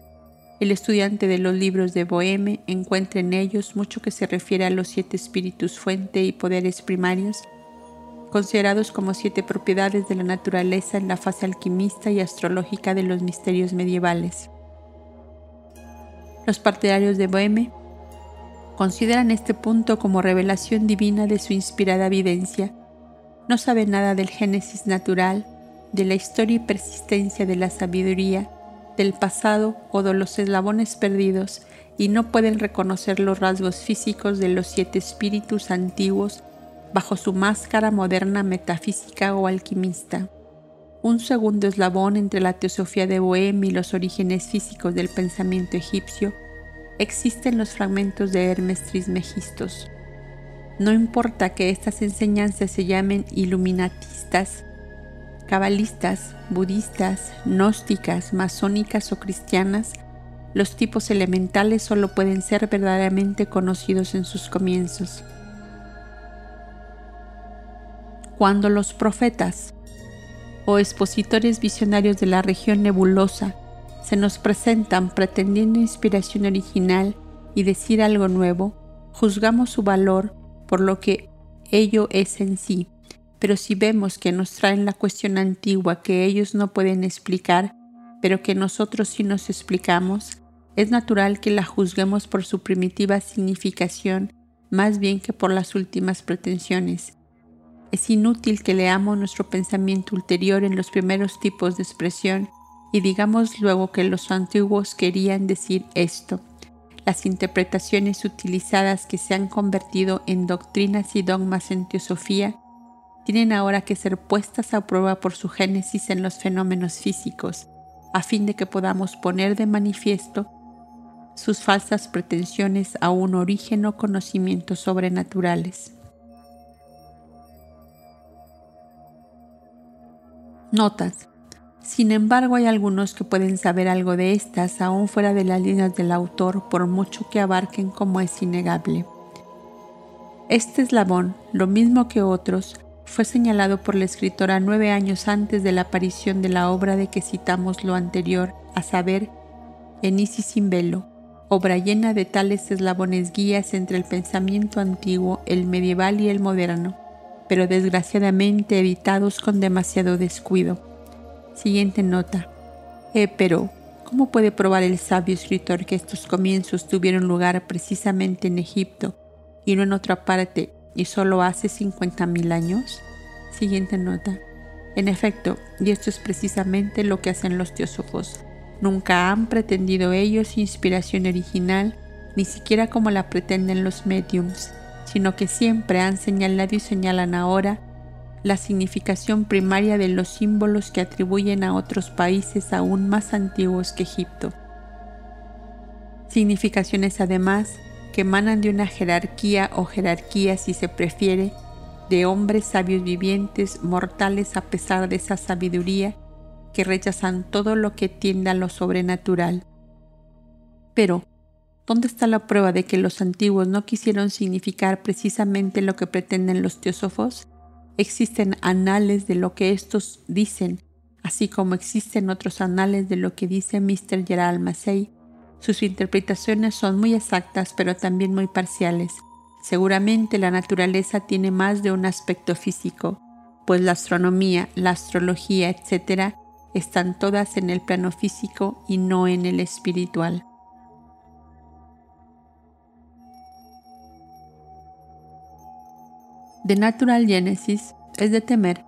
el estudiante de los libros de Boheme encuentra en ellos mucho que se refiere a los siete espíritus fuente y poderes primarios, considerados como siete propiedades de la naturaleza en la fase alquimista y astrológica de los misterios medievales. Los partidarios de Boheme consideran este punto como revelación divina de su inspirada vivencia. No saben nada del génesis natural, de la historia y persistencia de la sabiduría, del pasado o de los eslabones perdidos y no pueden reconocer los rasgos físicos de los siete espíritus antiguos bajo su máscara moderna metafísica o alquimista. Un segundo eslabón entre la teosofía de Bohem y los orígenes físicos del pensamiento egipcio existen los fragmentos de Hermes Trismegistos. No importa que estas enseñanzas se llamen iluminatistas, cabalistas, budistas, gnósticas, masónicas o cristianas, los tipos elementales solo pueden ser verdaderamente conocidos en sus comienzos. Cuando los profetas o expositores visionarios de la región nebulosa se nos presentan pretendiendo inspiración original y decir algo nuevo, juzgamos su valor por lo que ello es en sí. Pero si vemos que nos traen la cuestión antigua que ellos no pueden explicar, pero que nosotros sí nos explicamos, es natural que la juzguemos por su primitiva significación más bien que por las últimas pretensiones. Es inútil que leamos nuestro pensamiento ulterior en los primeros tipos de expresión y digamos luego que los antiguos querían decir esto. Las interpretaciones utilizadas que se han convertido en doctrinas y dogmas en teosofía tienen ahora que ser puestas a prueba por su génesis en los fenómenos físicos, a fin de que podamos poner de manifiesto sus falsas pretensiones a un origen o conocimientos sobrenaturales. Notas. Sin embargo, hay algunos que pueden saber algo de estas aún fuera de las líneas del autor, por mucho que abarquen como es innegable. Este eslabón, lo mismo que otros, fue señalado por la escritora nueve años antes de la aparición de la obra de que citamos lo anterior, a saber, Enisis sin velo, obra llena de tales eslabones guías entre el pensamiento antiguo, el medieval y el moderno, pero desgraciadamente editados con demasiado descuido Siguiente nota. Eh, pero, ¿cómo puede probar el sabio escritor que estos comienzos tuvieron lugar precisamente en Egipto y no en otra parte y solo hace 50.000 años? Siguiente nota. En efecto, y esto es precisamente lo que hacen los teósofos. Nunca han pretendido ellos inspiración original, ni siquiera como la pretenden los mediums, sino que siempre han señalado y señalan ahora la significación primaria de los símbolos que atribuyen a otros países aún más antiguos que Egipto. Significaciones además que emanan de una jerarquía o jerarquía si se prefiere, de hombres sabios vivientes, mortales a pesar de esa sabiduría, que rechazan todo lo que tienda a lo sobrenatural. Pero, ¿dónde está la prueba de que los antiguos no quisieron significar precisamente lo que pretenden los teósofos? Existen anales de lo que estos dicen, así como existen otros anales de lo que dice Mr. Gerald Massey. Sus interpretaciones son muy exactas, pero también muy parciales. Seguramente la naturaleza tiene más de un aspecto físico, pues la astronomía, la astrología, etc., están todas en el plano físico y no en el espiritual. The Natural Genesis es de temer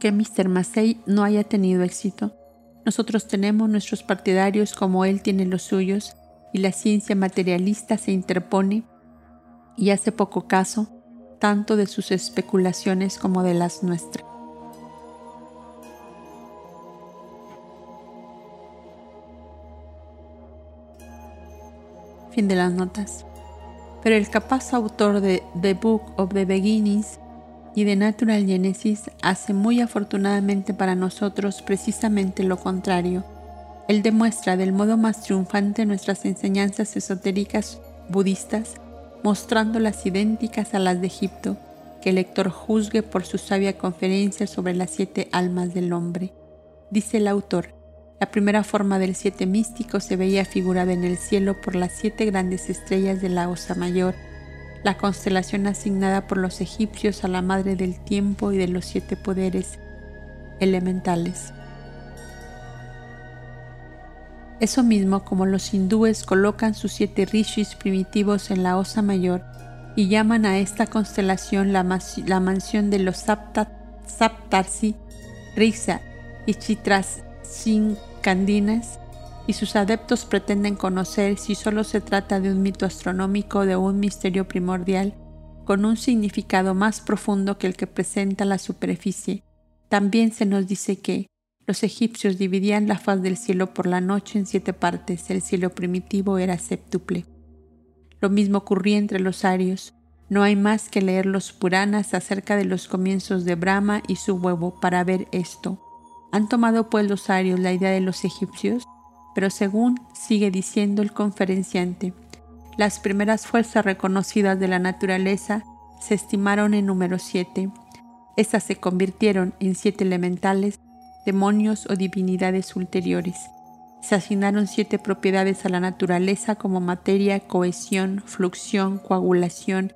que Mr. Massey no haya tenido éxito. Nosotros tenemos nuestros partidarios como él tiene los suyos y la ciencia materialista se interpone y hace poco caso tanto de sus especulaciones como de las nuestras. Fin de las notas pero el capaz autor de The Book of the Beginnings y de Natural Genesis hace muy afortunadamente para nosotros precisamente lo contrario. Él demuestra del modo más triunfante nuestras enseñanzas esotéricas budistas, mostrándolas idénticas a las de Egipto, que el lector juzgue por su sabia conferencia sobre las siete almas del hombre. Dice el autor, la primera forma del siete místico se veía figurada en el cielo por las siete grandes estrellas de la Osa Mayor, la constelación asignada por los egipcios a la madre del tiempo y de los siete poderes elementales. Eso mismo como los hindúes colocan sus siete rishis primitivos en la Osa Mayor y llaman a esta constelación la, mansión de los Saptarsi, Risa y Chitras Candinas y sus adeptos pretenden conocer si solo se trata de un mito astronómico o de un misterio primordial con un significado más profundo que el que presenta la superficie. También se nos dice que los egipcios dividían la faz del cielo por la noche en siete partes, el cielo primitivo era séptuple. Lo mismo ocurría entre los arios. No hay más que leer los Puranas acerca de los comienzos de Brahma y su huevo para ver esto. Han tomado pues los arios la idea de los egipcios, pero según sigue diciendo el conferenciante, las primeras fuerzas reconocidas de la naturaleza se estimaron en número siete. Estas se convirtieron en siete elementales, demonios o divinidades ulteriores. Se asignaron siete propiedades a la naturaleza como materia, cohesión, fluxión, coagulación,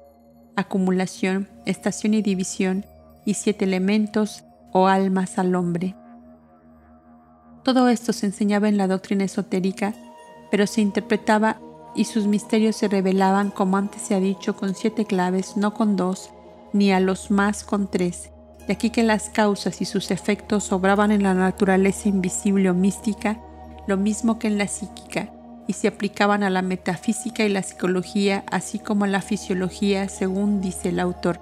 acumulación, estación y división, y siete elementos o almas al hombre. Todo esto se enseñaba en la doctrina esotérica, pero se interpretaba y sus misterios se revelaban, como antes se ha dicho, con siete claves, no con dos, ni a los más con tres. De aquí que las causas y sus efectos obraban en la naturaleza invisible o mística, lo mismo que en la psíquica, y se aplicaban a la metafísica y la psicología, así como a la fisiología, según dice el autor.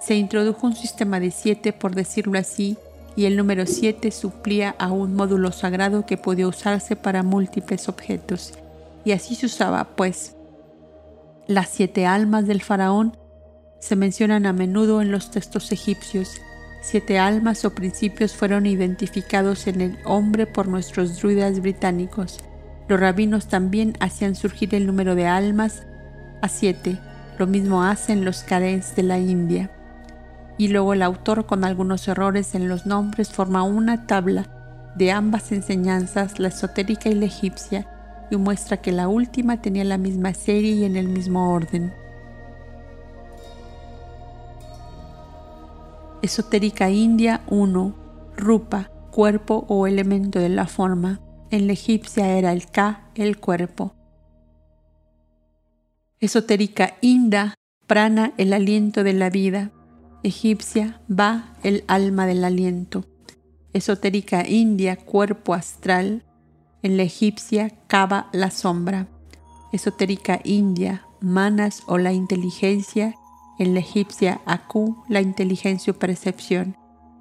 Se introdujo un sistema de siete, por decirlo así, y el número 7 suplía a un módulo sagrado que podía usarse para múltiples objetos. Y así se usaba, pues. Las siete almas del faraón se mencionan a menudo en los textos egipcios. Siete almas o principios fueron identificados en el hombre por nuestros druidas británicos. Los rabinos también hacían surgir el número de almas a siete. Lo mismo hacen los karens de la India y luego el autor con algunos errores en los nombres forma una tabla de ambas enseñanzas, la esotérica y la egipcia, y muestra que la última tenía la misma serie y en el mismo orden. Esotérica india 1. Rupa, cuerpo o elemento de la forma. En la egipcia era el Ka, el cuerpo. Esotérica inda, prana, el aliento de la vida egipcia va el alma del aliento, esotérica india cuerpo astral, en la egipcia cava la sombra, esotérica india manas o la inteligencia, en la egipcia aku la inteligencia o percepción,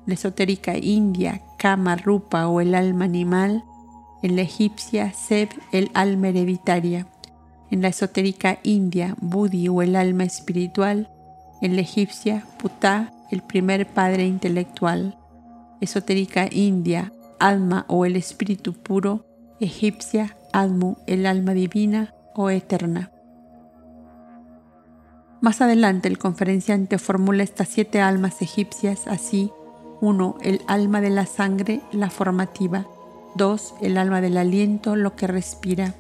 la esotérica india kama rupa o el alma animal, en la egipcia seb el alma hereditaria, en la esotérica india buddhi o el alma espiritual, en la egipcia, Putá, el primer padre intelectual, esotérica india, alma o el espíritu puro, egipcia, Admu, el alma divina o eterna. Más adelante el conferenciante formula estas siete almas egipcias así. 1. El alma de la sangre, la formativa. 2. El alma del aliento, lo que respira.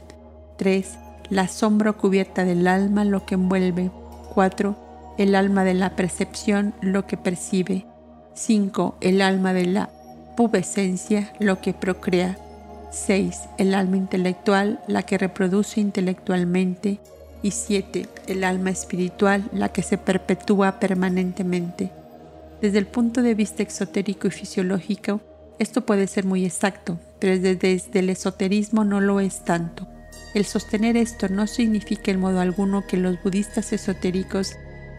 3. La sombra cubierta del alma, lo que envuelve. 4 el alma de la percepción lo que percibe. 5. El alma de la pubescencia lo que procrea. 6. El alma intelectual la que reproduce intelectualmente. Y 7. El alma espiritual la que se perpetúa permanentemente. Desde el punto de vista exotérico y fisiológico, esto puede ser muy exacto, pero desde, el esoterismo no lo es tanto. El sostener esto no significa en modo alguno que los budistas esotéricos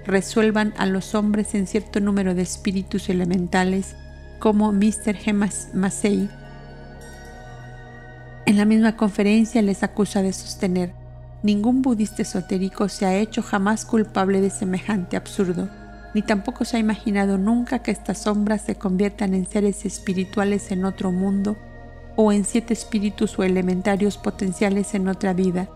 resuelvan a los hombres en cierto número de espíritus elementales, como Mr. G. Massey. En la misma conferencia les acusa de sostener, ningún budista esotérico se ha hecho jamás culpable de semejante absurdo, ni tampoco se ha imaginado nunca que estas sombras se conviertan en seres espirituales en otro mundo o en siete espíritus o elementarios potenciales en otra vida.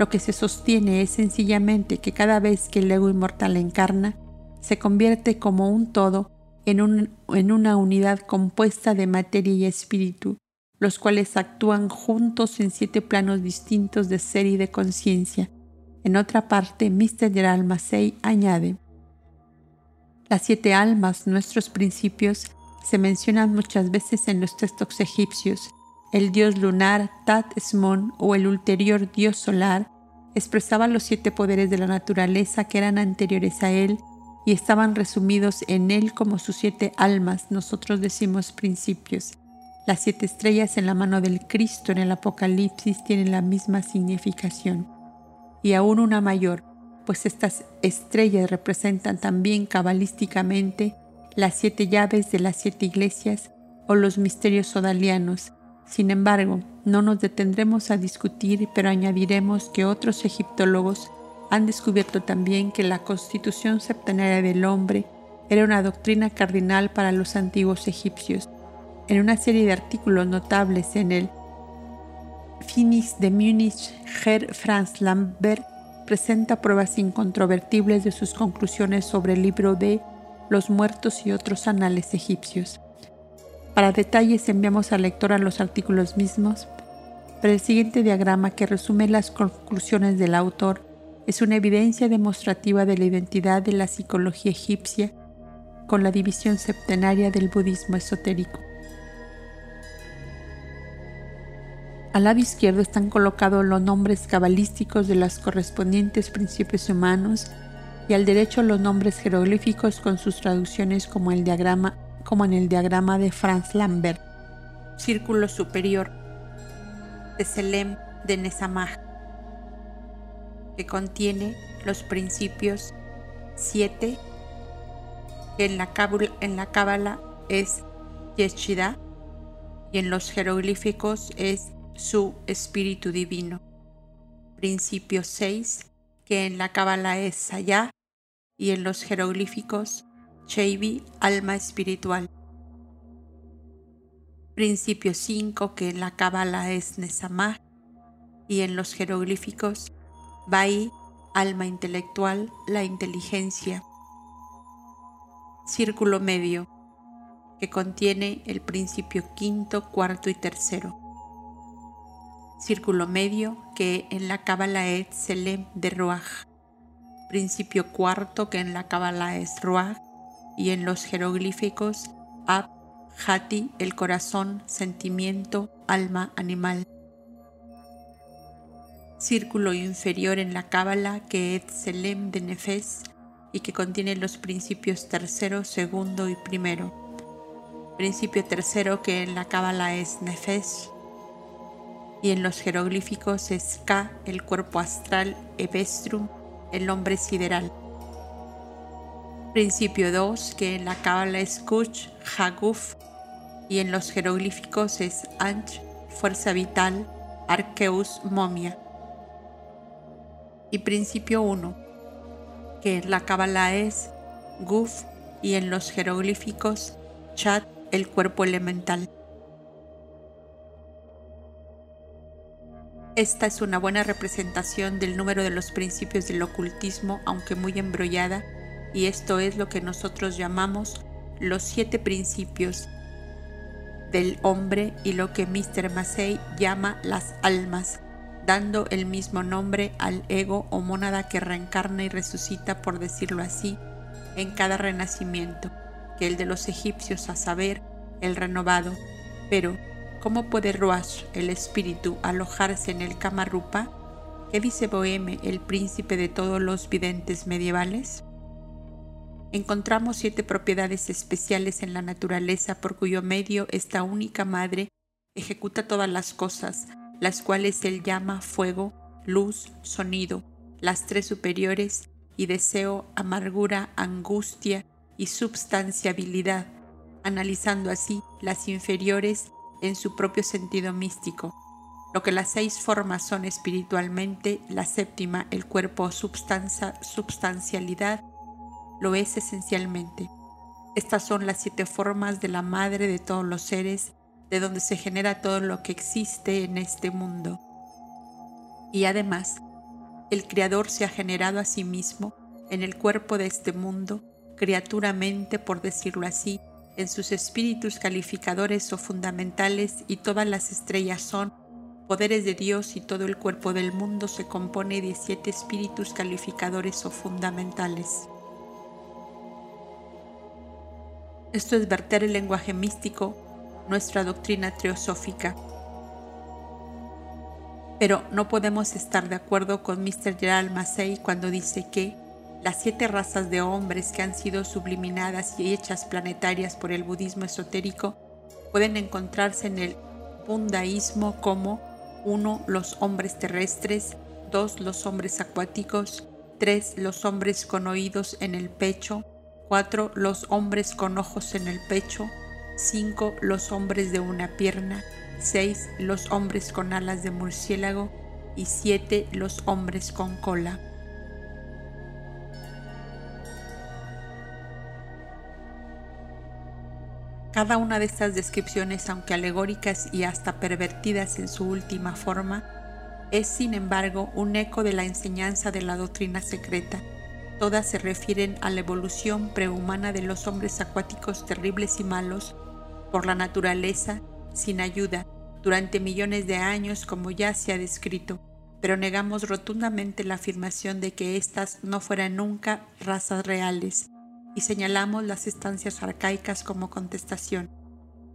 Lo que se sostiene es sencillamente que cada vez que el ego inmortal encarna, se convierte como un todo en, en una unidad compuesta de materia y espíritu, los cuales actúan juntos en siete planos distintos de ser y de conciencia. En otra parte, Mr. Gerald Massey añade, las siete almas, nuestros principios, se mencionan muchas veces en los textos egipcios. El dios lunar Tat Esmon o el ulterior dios solar expresaba los siete poderes de la naturaleza que eran anteriores a él y estaban resumidos en él como sus siete almas, nosotros decimos principios. Las siete estrellas en la mano del Cristo en el Apocalipsis tienen la misma significación y aún una mayor, pues estas estrellas representan también cabalísticamente las siete llaves de las siete iglesias o los misterios sodalianos. Sin embargo, no nos detendremos a discutir, pero añadiremos que otros egiptólogos han descubierto también que la constitución septenaria del hombre era una doctrina cardinal para los antiguos egipcios. En una serie de artículos notables en el Finis de Múnich, Herr Franz Lambert presenta pruebas incontrovertibles de sus conclusiones sobre el libro de los muertos y otros anales egipcios. Para detalles enviamos al lector a los artículos mismos, pero el siguiente diagrama que resume las conclusiones del autor es una evidencia demostrativa de la identidad de la psicología egipcia con la división septenaria del budismo esotérico. Al lado izquierdo están colocados los nombres cabalísticos de los correspondientes principios humanos y al derecho los nombres jeroglíficos con sus traducciones como, el diagrama, como en el diagrama de Franz Lambert. Círculo superior de Selem de Nesamah, que contiene los principios 7, que en la, en la Cábala es Yeshida y en los jeroglíficos es su espíritu divino. Principio 6, que en la Cábala es Sayá y en los jeroglíficos Cheibi, alma espiritual. Principio 5 que en la Cábala es Nesamah y en los jeroglíficos Bai, alma intelectual, la inteligencia. Círculo medio que contiene el principio quinto, cuarto y tercero. Círculo medio que en la Cábala es Selem de Ruach principio cuarto que en la Kabbalah es Ruach y en los jeroglíficos Ab, Hati, el corazón, sentimiento, alma, animal. Círculo inferior en la Cábala que es Selem de Nefes y que contiene los principios tercero, segundo y primero. Principio tercero que en la Cábala es Nefes y en los jeroglíficos es Ka, el cuerpo astral, Evestrum, el hombre sideral. Principio 2, que en la cábala es Kuch, Haguf, y en los jeroglíficos es Anch, fuerza vital, Arceus, momia. Y principio 1, que en la cábala es Guf, y en los jeroglíficos Chat, el cuerpo elemental. Esta es una buena representación del número de los principios del ocultismo, aunque muy embrollada, y esto es lo que nosotros llamamos los siete principios del hombre y lo que Mr. Massey llama las almas, dando el mismo nombre al ego o mónada que reencarna y resucita, por decirlo así, en cada renacimiento, que el de los egipcios, a saber, el renovado, pero ¿Cómo puede Ruach, el espíritu, alojarse en el Kamarupa? ¿Qué dice Boheme, el príncipe de todos los videntes medievales? Encontramos siete propiedades especiales en la naturaleza por cuyo medio esta única madre ejecuta todas las cosas, las cuales él llama fuego, luz, sonido, las tres superiores y deseo, amargura, angustia y substanciabilidad, analizando así las inferiores en su propio sentido místico. Lo que las seis formas son espiritualmente, la séptima, el cuerpo substancia, substancialidad, lo es esencialmente. Estas son las siete formas de la madre de todos los seres de donde se genera todo lo que existe en este mundo. Y además, el Creador se ha generado a sí mismo en el cuerpo de este mundo, criaturamente, por decirlo así, en sus espíritus calificadores o fundamentales y todas las estrellas son poderes de Dios y todo el cuerpo del mundo se compone de siete espíritus calificadores o fundamentales. Esto es verter el lenguaje místico, nuestra doctrina teosófica. Pero no podemos estar de acuerdo con Mr. Gerald Massey cuando dice que las siete razas de hombres que han sido subliminadas y hechas planetarias por el budismo esotérico pueden encontrarse en el bundaísmo como 1. Los hombres terrestres, 2. Los hombres acuáticos, 3. Los hombres con oídos en el pecho, 4. Los hombres con ojos en el pecho, 5. Los hombres de una pierna, 6. Los hombres con alas de murciélago y 7. Los hombres con cola. Cada una de estas descripciones, aunque alegóricas y hasta pervertidas en su última forma, es sin embargo un eco de la enseñanza de la doctrina secreta. Todas se refieren a la evolución prehumana de los hombres acuáticos terribles y malos por la naturaleza, sin ayuda, durante millones de años como ya se ha descrito, pero negamos rotundamente la afirmación de que éstas no fueran nunca razas reales, y señalamos las estancias arcaicas como contestación.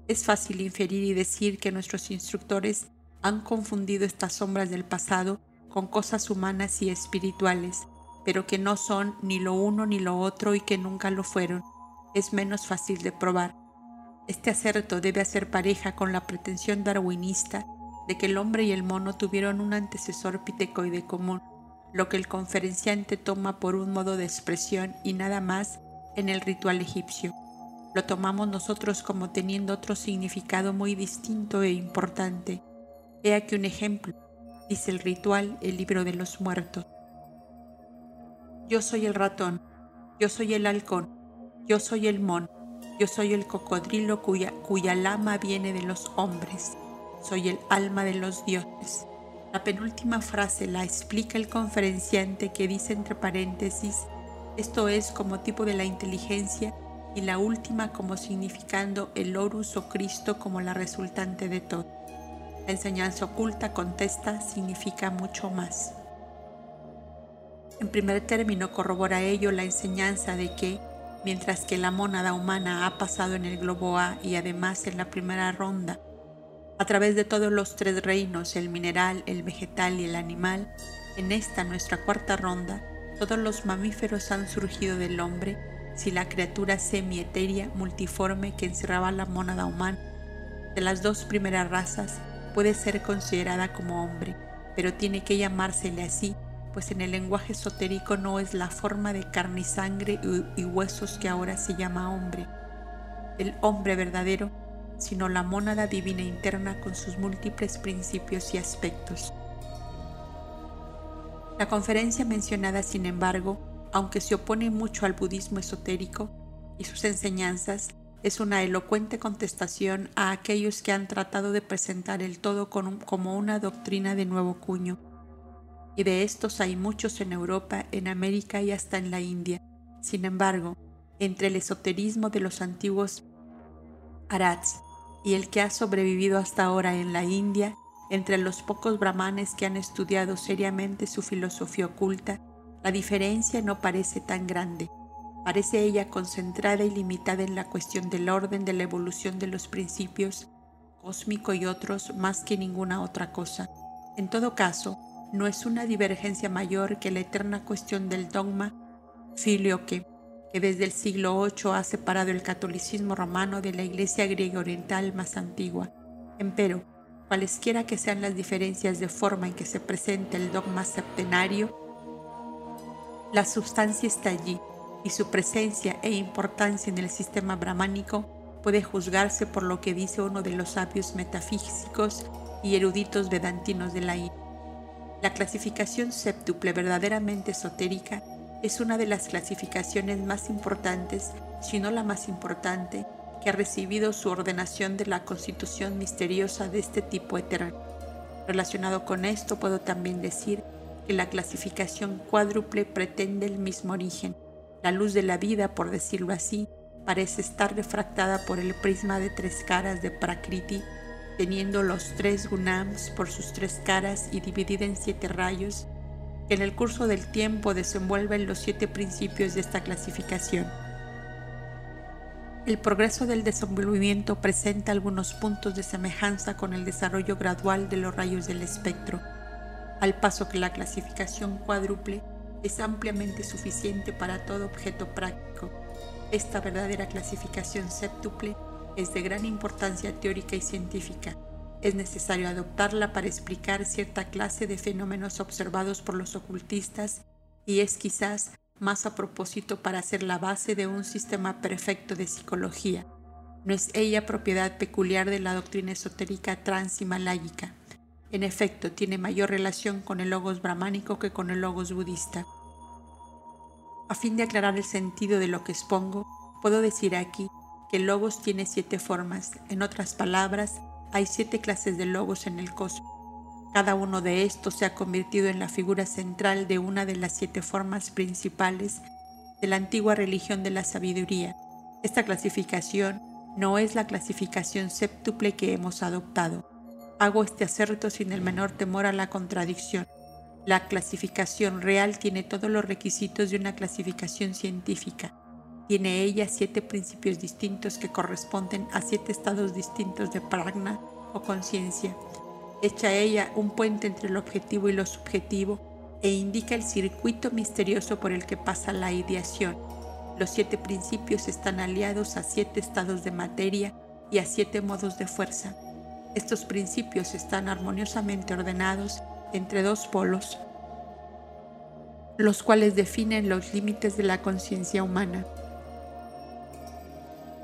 Es fácil inferir y decir que nuestros instructores han confundido estas sombras del pasado con cosas humanas y espirituales, pero que no son ni lo uno ni lo otro y que nunca lo fueron. Es menos fácil de probar. Este acerto debe hacer pareja con la pretensión darwinista de que el hombre y el mono tuvieron un antecesor pitecoide común, lo que el conferenciante toma por un modo de expresión y nada más en el ritual egipcio. Lo tomamos nosotros como teniendo otro significado muy distinto e importante. He aquí un ejemplo, dice el ritual, el libro de los muertos. Yo soy el ratón, yo soy el halcón, yo soy el mon, yo soy el cocodrilo cuya, lama viene de los hombres, soy el alma de los dioses. La penúltima frase la explica el conferenciante que dice entre paréntesis, esto es como tipo de la inteligencia y la última como significando el Horus o Cristo como la resultante de todo. La enseñanza oculta contesta significa mucho más. En primer término corrobora ello la enseñanza de que, mientras que la mónada humana ha pasado en el globo A y además en la primera ronda, a través de todos los tres reinos, el mineral, el vegetal y el animal, en esta nuestra cuarta ronda, todos los mamíferos han surgido del hombre si la criatura semi-etérea multiforme que encerraba la mónada humana de las dos primeras razas puede ser considerada como hombre, pero tiene que llamársele así, pues en el lenguaje esotérico no es la forma de carne y sangre y huesos que ahora se llama hombre, el hombre verdadero, sino la mónada divina interna con sus múltiples principios y aspectos. La conferencia mencionada, sin embargo, aunque se opone mucho al budismo esotérico y sus enseñanzas, es una elocuente contestación a aquellos que han tratado de presentar el todo como una doctrina de nuevo cuño. Y de estos hay muchos en Europa, en América y hasta en la India. Sin embargo, entre el esoterismo de los antiguos Arats y el que ha sobrevivido hasta ahora en la India, entre los pocos brahmanes que han estudiado seriamente su filosofía oculta, la diferencia no parece tan grande. Parece ella concentrada y limitada en la cuestión del orden de la evolución de los principios cósmico y otros más que ninguna otra cosa. En todo caso, no es una divergencia mayor que la eterna cuestión del dogma filioque, que desde el siglo VIII ha separado el catolicismo romano de la iglesia griega oriental más antigua. Empero, cualesquiera que sean las diferencias de forma en que se presenta el dogma septenario, la sustancia está allí y su presencia e importancia en el sistema brahmánico puede juzgarse por lo que dice uno de los sabios metafísicos y eruditos vedantinos de la India. La clasificación séptuple verdaderamente esotérica es una de las clasificaciones más importantes, si no la más importante, que ha recibido su ordenación de la constitución misteriosa de este tipo eterno. Relacionado con esto, puedo también decir que la clasificación cuádruple pretende el mismo origen. La luz de la vida, por decirlo así, parece estar refractada por el prisma de tres caras de Prakriti, teniendo los tres gunams por sus tres caras y dividida en siete rayos, que en el curso del tiempo desenvuelven los siete principios de esta clasificación. El progreso del desenvolvimiento presenta algunos puntos de semejanza con el desarrollo gradual de los rayos del espectro, al paso que la clasificación cuádruple es ampliamente suficiente para todo objeto práctico. Esta verdadera clasificación séptuple es de gran importancia teórica y científica. Es necesario adoptarla para explicar cierta clase de fenómenos observados por los ocultistas y es quizás más a propósito para ser la base de un sistema perfecto de psicología. No es ella propiedad peculiar de la doctrina esotérica transhimaláyica. En efecto, tiene mayor relación con el logos brahmánico que con el logos budista. A fin de aclarar el sentido de lo que expongo, puedo decir aquí que el logos tiene siete formas. En otras palabras, hay siete clases de logos en el cosmos. Cada uno de estos se ha convertido en la figura central de una de las siete formas principales de la antigua religión de la sabiduría. Esta clasificación no es la clasificación séptuple que hemos adoptado. Hago este acerto sin el menor temor a la contradicción. La clasificación real tiene todos los requisitos de una clasificación científica. Tiene ella siete principios distintos que corresponden a siete estados distintos de pragna o conciencia echa ella un puente entre el objetivo y lo subjetivo e indica el circuito misterioso por el que pasa la ideación. Los siete principios están aliados a siete estados de materia y a siete modos de fuerza. Estos principios están armoniosamente ordenados entre dos polos, los cuales definen los límites de la conciencia humana.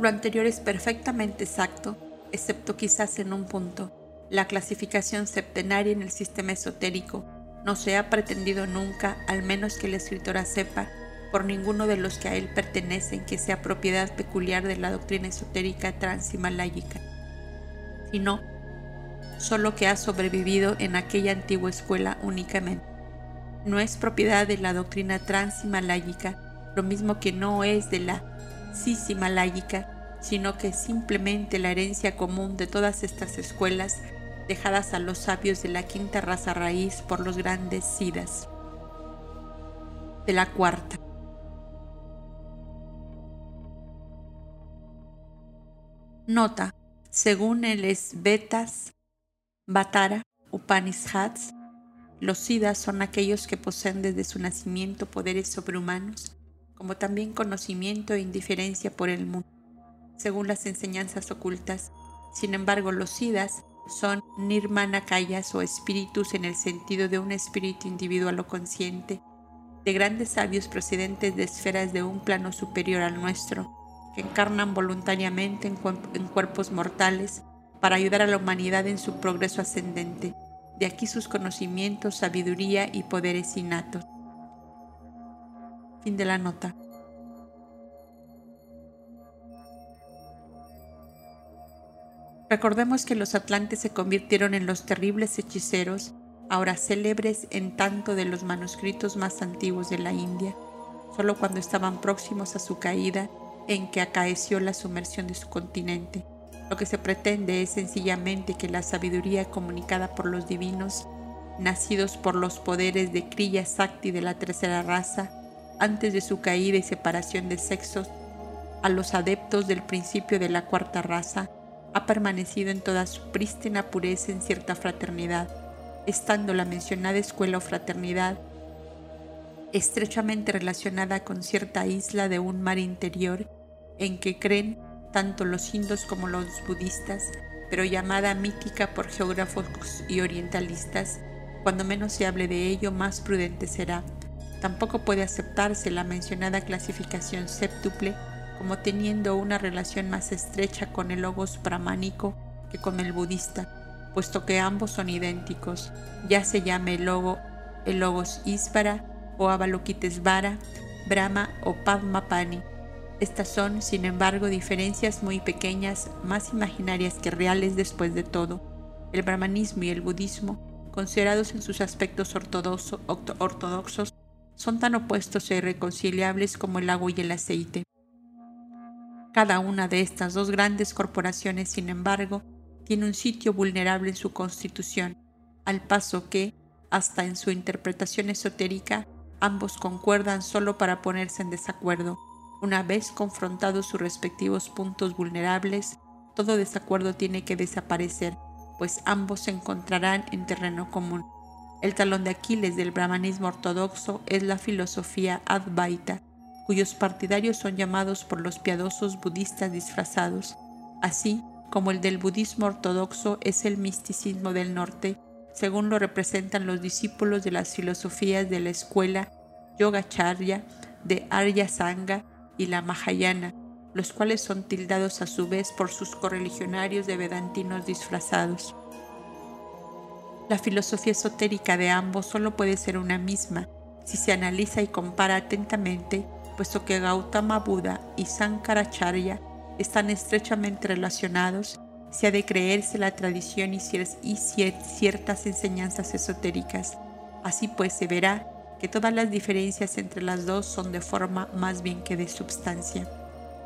Lo anterior es perfectamente exacto, excepto quizás en un punto la clasificación septenaria en el sistema esotérico no se ha pretendido nunca, al menos que la escritora sepa, por ninguno de los que a él pertenecen que sea propiedad peculiar de la doctrina esotérica transhimaláyica, sino solo que ha sobrevivido en aquella antigua escuela únicamente. No es propiedad de la doctrina transhimaláyica, lo mismo que no es de la cishimaláyica, sino que simplemente la herencia común de todas estas escuelas dejadas a los sabios de la quinta raza raíz por los grandes sidas. De la cuarta. Nota, según el Svetas Bhattara Upanishads, los sidas son aquellos que poseen desde su nacimiento poderes sobrehumanos, como también conocimiento e indiferencia por el mundo, según las enseñanzas ocultas. Sin embargo, los sidas son nirmanakayas o espíritus en el sentido de un espíritu individual o consciente, de grandes sabios procedentes de esferas de un plano superior al nuestro, que encarnan voluntariamente en, en cuerpos mortales para ayudar a la humanidad en su progreso ascendente. De aquí sus conocimientos, sabiduría y poderes innatos. Fin de la nota. Recordemos que los atlantes se convirtieron en los terribles hechiceros, ahora célebres en tanto de los manuscritos más antiguos de la India, solo cuando estaban próximos a su caída en que acaeció la sumersión de su continente. Lo que se pretende es sencillamente que la sabiduría comunicada por los divinos, nacidos por los poderes de Kriya Sakti de la tercera raza, antes de su caída y separación de sexos, a los adeptos del principio de la cuarta raza, ha permanecido en toda su prístina pureza en cierta fraternidad, estando la mencionada escuela o fraternidad estrechamente relacionada con cierta isla de un mar interior en que creen tanto los indos como los budistas, pero llamada mítica por geógrafos y orientalistas, cuando menos se hable de ello, más prudente será. Tampoco puede aceptarse la mencionada clasificación séptuple como teniendo una relación más estrecha con el logos brahmánico que con el budista, puesto que ambos son idénticos, ya se llame el, logo, el logos Isvara o Avalokitesvara, Brahma o Padmapani. Estas son, sin embargo, diferencias muy pequeñas, más imaginarias que reales después de todo. El brahmanismo y el budismo, considerados en sus aspectos ortodoxos, son tan opuestos e irreconciliables como el agua y el aceite. Cada una de estas dos grandes corporaciones, sin embargo, tiene un sitio vulnerable en su constitución, al paso que, hasta en su interpretación esotérica, ambos concuerdan solo para ponerse en desacuerdo una vez confrontados sus respectivos puntos vulnerables, todo desacuerdo tiene que desaparecer, pues ambos se encontrarán en terreno común. El talón de Aquiles del brahmanismo ortodoxo es la filosofía Advaita, cuyos partidarios son llamados por los piadosos budistas disfrazados, así como el del budismo ortodoxo es el misticismo del norte, según lo representan los discípulos de las filosofías de la escuela Yogacharya de Arya Sangha y la Mahayana, los cuales son tildados a su vez por sus correligionarios de vedantinos disfrazados. La filosofía esotérica de ambos solo puede ser una misma si se analiza y compara atentamente, puesto que Gautama Buda y Sankaracharya están estrechamente relacionados, si ha de creerse la tradición y, ciertas enseñanzas esotéricas. Así pues se verá que todas las diferencias entre las dos son de forma más bien que de substancia.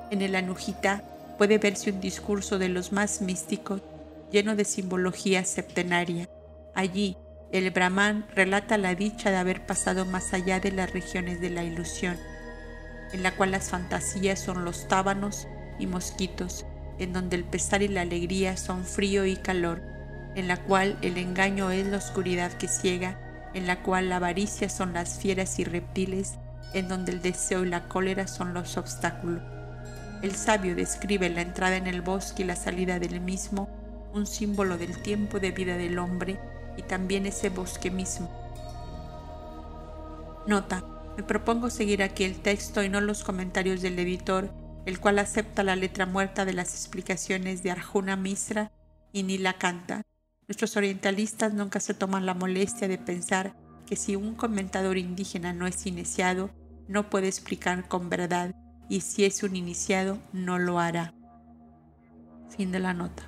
En el Anujita puede verse un discurso de los más místicos lleno de simbología septenaria. Allí, el Brahman relata la dicha de haber pasado más allá de las regiones de la ilusión, en la cual las fantasías son los tábanos y mosquitos, en donde el pesar y la alegría son frío y calor, en la cual el engaño es la oscuridad que ciega en la cual la avaricia son las fieras y reptiles, en donde el deseo y la cólera son los obstáculos. El sabio describe la entrada en el bosque y la salida del mismo, un símbolo del tiempo de vida del hombre y también ese bosque mismo. Nota, me propongo seguir aquí el texto y no los comentarios del editor, el cual acepta la letra muerta de las explicaciones de Arjuna Misra y ni la canta. Nuestros orientalistas nunca se toman la molestia de pensar que si un comentador indígena no es iniciado, no puede explicar con verdad, y si es un iniciado, no lo hará. Fin de la nota.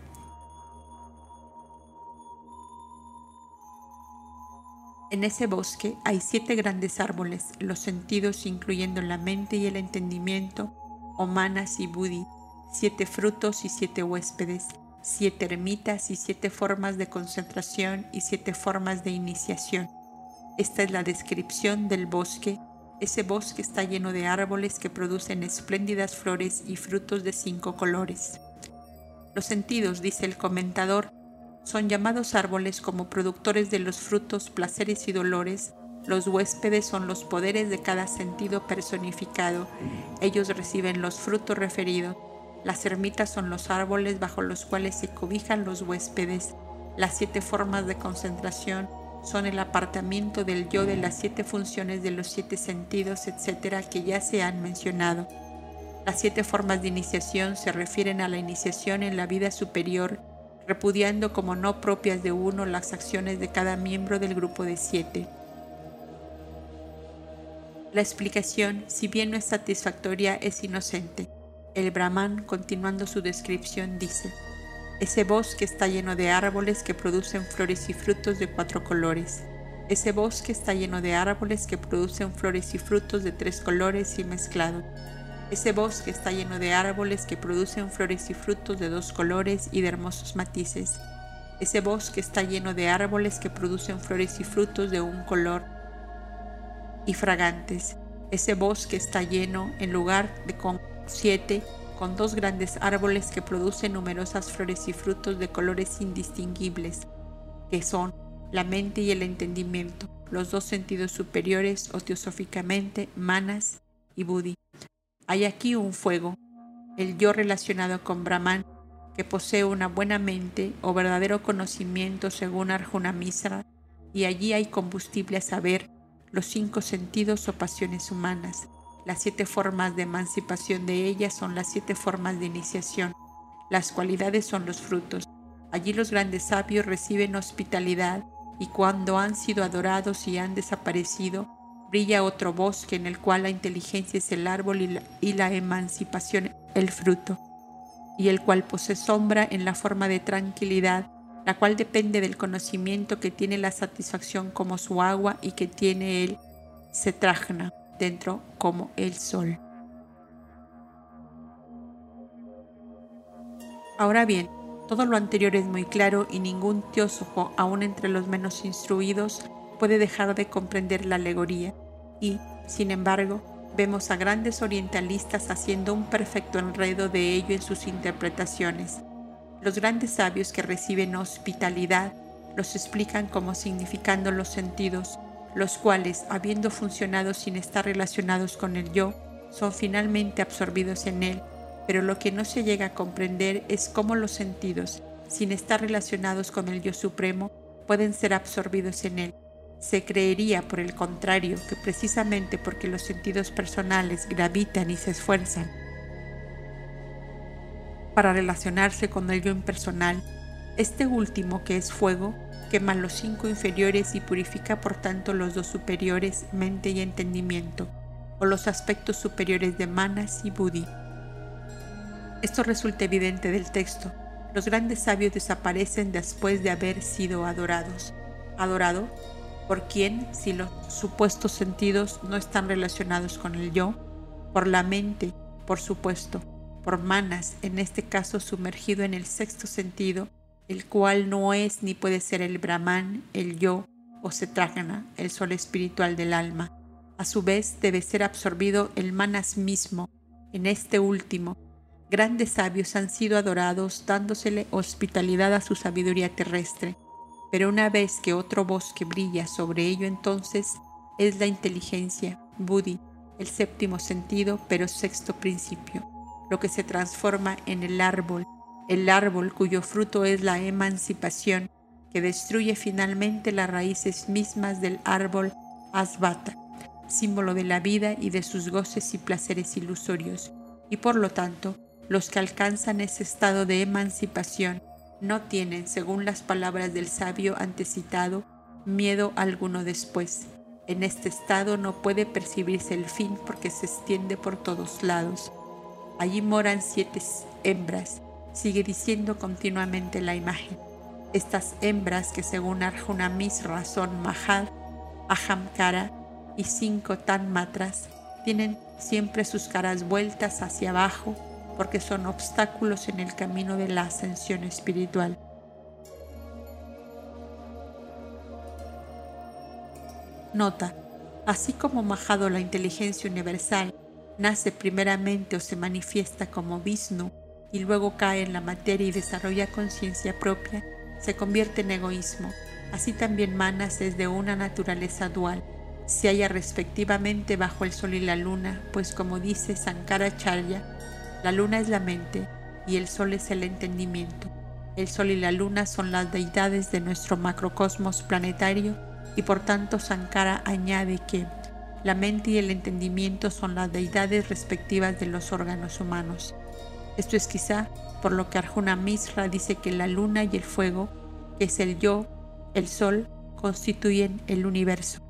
En ese bosque hay siete grandes árboles, los sentidos incluyendo la mente y el entendimiento, Omanas y Budi, siete frutos y siete huéspedes, siete ermitas y siete formas de concentración y siete formas de iniciación. Esta es la descripción del bosque. Ese bosque está lleno de árboles que producen espléndidas flores y frutos de cinco colores. Los sentidos, dice el comentador, son llamados árboles como productores de los frutos, placeres y dolores. Los huéspedes son los poderes de cada sentido personificado. Ellos reciben los frutos referidos las ermitas son los árboles bajo los cuales se cobijan los huéspedes. Las siete formas de concentración son el apartamiento del yo de las siete funciones de los siete sentidos, etcétera, que ya se han mencionado. Las siete formas de iniciación se refieren a la iniciación en la vida superior, repudiando como no propias de uno las acciones de cada miembro del grupo de siete. La explicación, si bien no es satisfactoria, es inocente. El Brahman, continuando su descripción, dice, ese bosque está lleno de árboles que producen flores y frutos de cuatro colores. Ese bosque está lleno de árboles que producen flores y frutos de tres colores y mezclado. Ese bosque está lleno de árboles que producen flores y frutos de dos colores y de hermosos matices. Ese bosque está lleno de árboles que producen flores y frutos de un color y fragantes. Ese bosque está lleno, en lugar de con 7 con dos grandes árboles que producen numerosas flores y frutos de colores indistinguibles, que son la mente y el entendimiento, los dos sentidos superiores o teosóficamente manas y buddhi. Hay aquí un fuego, el yo relacionado con Brahman, que posee una buena mente o verdadero conocimiento según Arjuna Misra, y allí hay combustible a saber, los cinco sentidos o pasiones humanas, las siete formas de emancipación de ella son las siete formas de iniciación. Las cualidades son los frutos. Allí los grandes sabios reciben hospitalidad y cuando han sido adorados y han desaparecido, brilla otro bosque en el cual la inteligencia es el árbol y la, emancipación el fruto, y el cual posee sombra en la forma de tranquilidad, la cual depende del conocimiento que tiene la satisfacción como su agua y que tiene el trajna dentro como el sol. Ahora bien, todo lo anterior es muy claro y ningún teósofo, aun entre los menos instruidos, puede dejar de comprender la alegoría. Y, sin embargo, vemos a grandes orientalistas haciendo un perfecto enredo de ello en sus interpretaciones. Los grandes sabios que reciben hospitalidad los explican como significando los sentidos, los cuales, habiendo funcionado sin estar relacionados con el yo, son finalmente absorbidos en él pero lo que no se llega a comprender es cómo los sentidos, sin estar relacionados con el yo supremo, pueden ser absorbidos en él. Se creería, por el contrario, que precisamente porque los sentidos personales gravitan y se esfuerzan para relacionarse con el yo impersonal, este último, que es fuego, quema los cinco inferiores y purifica por tanto los dos superiores, mente y entendimiento, o los aspectos superiores de manas y buddhi. Esto resulta evidente del texto. Los grandes sabios desaparecen después de haber sido adorados. Adorado por quien, si los supuestos sentidos no están relacionados con el yo, por la mente, por supuesto, por manas, en este caso sumergido en el sexto sentido, el cual no es ni puede ser el Brahman, el yo o Setragana, el sol espiritual del alma. A su vez debe ser absorbido el manas mismo, en este último, Grandes sabios han sido adorados dándosele hospitalidad a su sabiduría terrestre, pero una vez que otro bosque brilla sobre ello entonces es la inteligencia, Buddhi, el séptimo sentido, pero sexto principio, lo que se transforma en el árbol, el árbol cuyo fruto es la emancipación, que destruye finalmente las raíces mismas del árbol Asvata, símbolo de la vida y de sus goces y placeres ilusorios, y por lo tanto los que alcanzan ese estado de emancipación no tienen, según las palabras del sabio antecitado, miedo alguno después. En este estado no puede percibirse el fin porque se extiende por todos lados. Allí moran siete hembras, sigue diciendo continuamente la imagen. Estas hembras que según Arjuna Misra son Mahad, Ahamkara y cinco Tanmatras, tienen siempre sus caras vueltas hacia abajo porque son obstáculos en el camino de la ascensión espiritual. Nota, así como Majado la inteligencia universal nace primeramente o se manifiesta como Vishnu y luego cae en la materia y desarrolla conciencia propia, se convierte en egoísmo. Así también Manas es de una naturaleza dual. Se halla respectivamente bajo el sol y la luna, pues como dice Sankaracharya, la luna es la mente y el sol es el entendimiento. El sol y la luna son las deidades de nuestro macrocosmos planetario y por tanto Sankara añade que la mente y el entendimiento son las deidades respectivas de los órganos humanos. Esto es quizá por lo que Arjuna Misra dice que la luna y el fuego, que es el yo, el sol, constituyen el universo.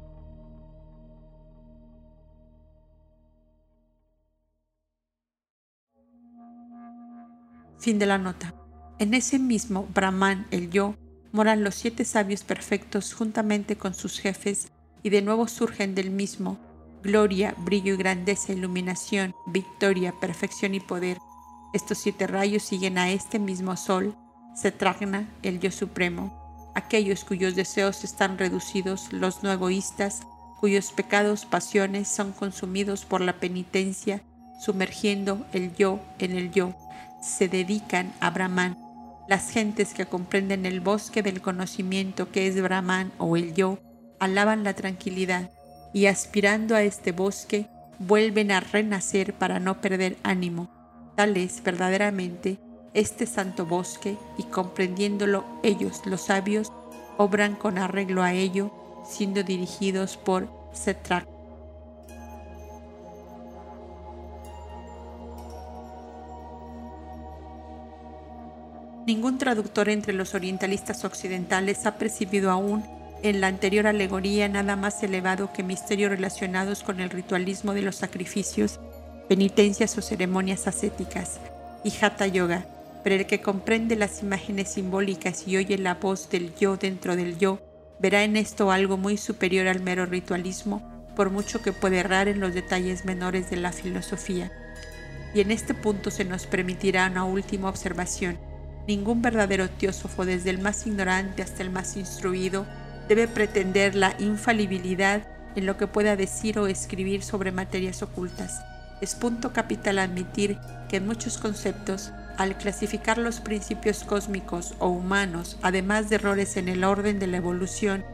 Fin de la nota. En ese mismo Brahman, el yo, moran los siete sabios perfectos juntamente con sus jefes y de nuevo surgen del mismo gloria, brillo y grandeza, iluminación, victoria, perfección y poder. Estos siete rayos siguen a este mismo sol, Setragna, el yo supremo, aquellos cuyos deseos están reducidos, los no egoístas, cuyos pecados, pasiones son consumidos por la penitencia, sumergiendo el yo en el yo se dedican a Brahman. Las gentes que comprenden el bosque del conocimiento que es Brahman o el yo, alaban la tranquilidad y aspirando a este bosque, vuelven a renacer para no perder ánimo. Tal es verdaderamente este santo bosque y comprendiéndolo ellos, los sabios, obran con arreglo a ello, siendo dirigidos por Setrak. Ningún traductor entre los orientalistas occidentales ha percibido aún en la anterior alegoría nada más elevado que misterios relacionados con el ritualismo de los sacrificios, penitencias o ceremonias ascéticas, y Hatha Yoga, pero el que comprende las imágenes simbólicas y oye la voz del yo dentro del yo, verá en esto algo muy superior al mero ritualismo, por mucho que puede errar en los detalles menores de la filosofía. Y en este punto se nos permitirá una última observación. Ningún verdadero teósofo, desde el más ignorante hasta el más instruido, debe pretender la infalibilidad en lo que pueda decir o escribir sobre materias ocultas. Es punto capital admitir que en muchos conceptos, al clasificar los principios cósmicos o humanos, además de errores en el orden de la evolución,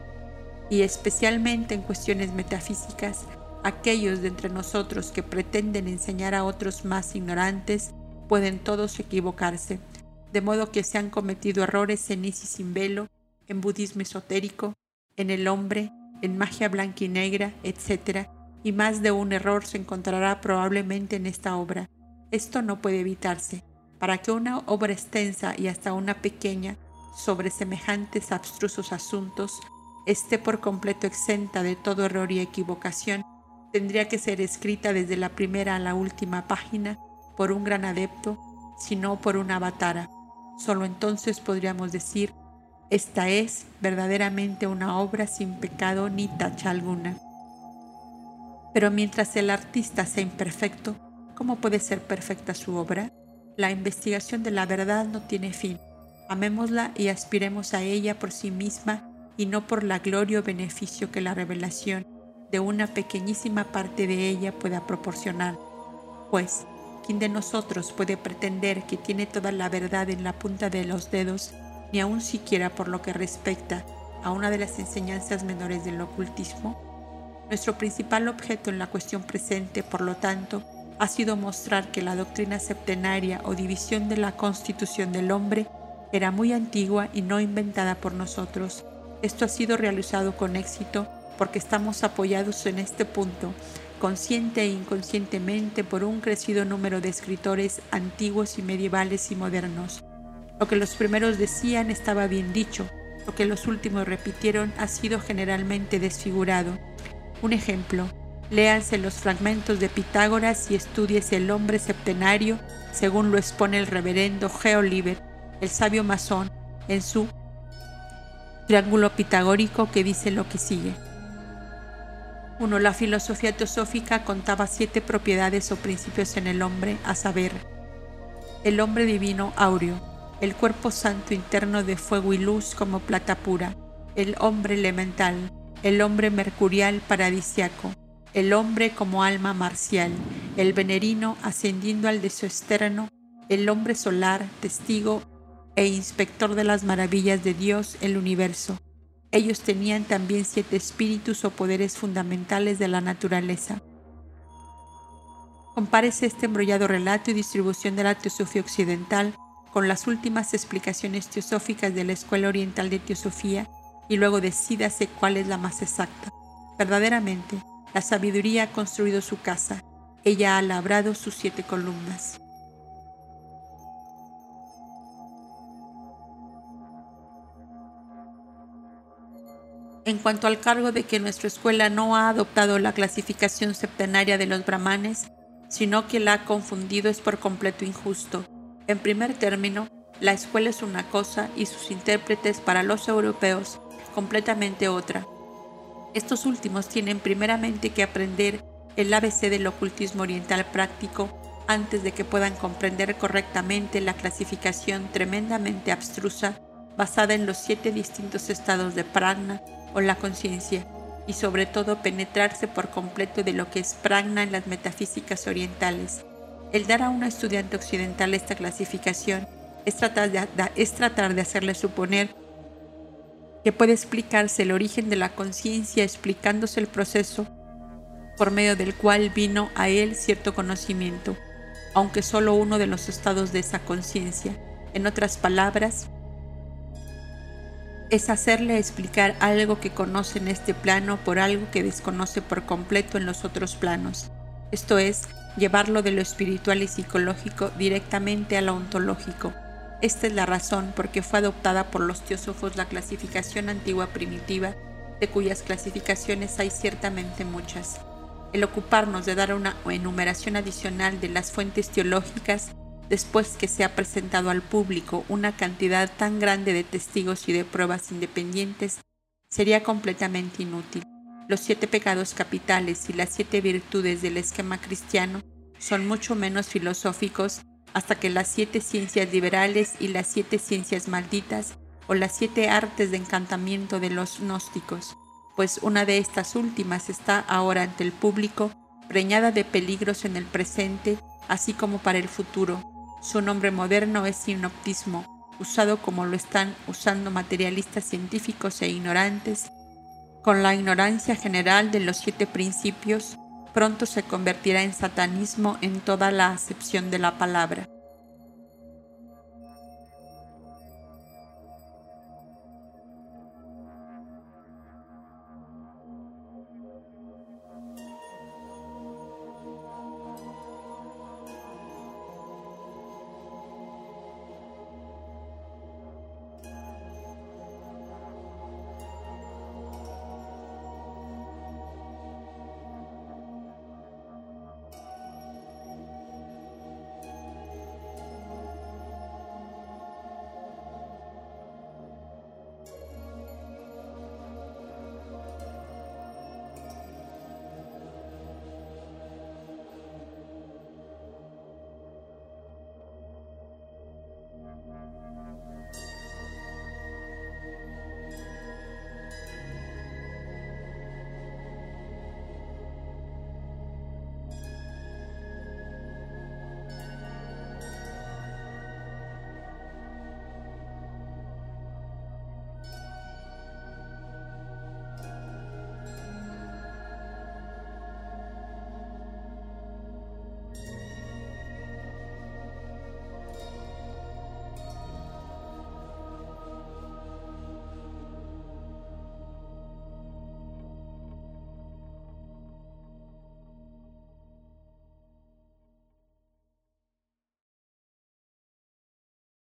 y especialmente en cuestiones metafísicas, aquellos de entre nosotros que pretenden enseñar a otros más ignorantes pueden todos equivocarse, de modo que se han cometido errores en Isis sin velo, en budismo esotérico, en el hombre, en magia blanca y negra, etc. Y más de un error se encontrará probablemente en esta obra. Esto no puede evitarse. Para que una obra extensa y hasta una pequeña sobre semejantes abstrusos asuntos esté por completo exenta de todo error y equivocación, tendría que ser escrita desde la primera a la última página por un gran adepto, si no por una avatara. Solo entonces podríamos decir esta es verdaderamente una obra sin pecado ni tacha alguna. Pero mientras el artista sea imperfecto, ¿cómo puede ser perfecta su obra? La investigación de la verdad no tiene fin. Amémosla y aspiremos a ella por sí misma y no por la gloria o beneficio que la revelación de una pequeñísima parte de ella pueda proporcionar. Pues, ¿quién de nosotros puede pretender que tiene toda la verdad en la punta de los dedos ni aun siquiera por lo que respecta a una de las enseñanzas menores del ocultismo? Nuestro principal objeto en la cuestión presente, por lo tanto, ha sido mostrar que la doctrina septenaria o división de la constitución del hombre era muy antigua y no inventada por nosotros. Esto ha sido realizado con éxito porque estamos apoyados en este punto, consciente e inconscientemente, por un crecido número de escritores antiguos y medievales y modernos lo que los primeros decían estaba bien dicho, lo que los últimos repitieron ha sido generalmente desfigurado. Un ejemplo, léanse los fragmentos de Pitágoras y estudiese el hombre septenario, según lo expone el reverendo G. Oliver, el sabio masón, en su triángulo pitagórico que dice lo que sigue. 1. La filosofía teosófica contaba siete propiedades o principios en el hombre, a saber, el hombre divino áureo, el cuerpo santo interno de fuego y luz como plata pura, el hombre elemental, el hombre mercurial paradisiaco, el hombre como alma marcial, el venerino ascendiendo al deseo externo, el hombre solar, testigo e inspector de las maravillas de Dios, el universo. Ellos tenían también siete espíritus o poderes fundamentales de la naturaleza. Compárese este embrollado relato y distribución de la teosofía occidental con las últimas explicaciones teosóficas de la Escuela Oriental de Teosofía y luego decídase cuál es la más exacta. Verdaderamente, la sabiduría ha construido su casa, ella ha labrado sus siete columnas. En cuanto al cargo de que nuestra escuela no ha adoptado la clasificación septenaria de los brahmanes, sino que la ha confundido es por completo injusto en primer término, la escuela es una cosa y sus intérpretes para los europeos completamente otra. Estos últimos tienen primeramente que aprender el ABC del ocultismo oriental práctico antes de que puedan comprender correctamente la clasificación tremendamente abstrusa basada en los siete distintos estados de pragna o la conciencia y sobre todo penetrarse por completo de lo que es pragna en las metafísicas orientales el dar a un estudiante occidental esta clasificación es tratar, de, es tratar de hacerle suponer que puede explicarse el origen de la conciencia explicándose el proceso por medio del cual vino a él cierto conocimiento, aunque solo uno de los estados de esa conciencia. En otras palabras, es hacerle explicar algo que conoce en este plano por algo que desconoce por completo en los otros planos. Esto es, llevarlo de lo espiritual y psicológico directamente a lo ontológico. Esta es la razón por qué fue adoptada por los teósofos la clasificación antigua primitiva de cuyas clasificaciones hay ciertamente muchas. El ocuparnos de dar una enumeración adicional de las fuentes teológicas después que se ha presentado al público una cantidad tan grande de testigos y de pruebas independientes sería completamente inútil. Los siete pecados capitales y las siete virtudes del esquema cristiano son mucho menos filosóficos hasta que las siete ciencias liberales y las siete ciencias malditas o las siete artes de encantamiento de los gnósticos, pues una de estas últimas está ahora ante el público, preñada de peligros en el presente, así como para el futuro. Su nombre moderno es sinoptismo, usado como lo están usando materialistas científicos e ignorantes, con la ignorancia general de los siete principios, pronto se convertirá en satanismo en toda la acepción de la palabra.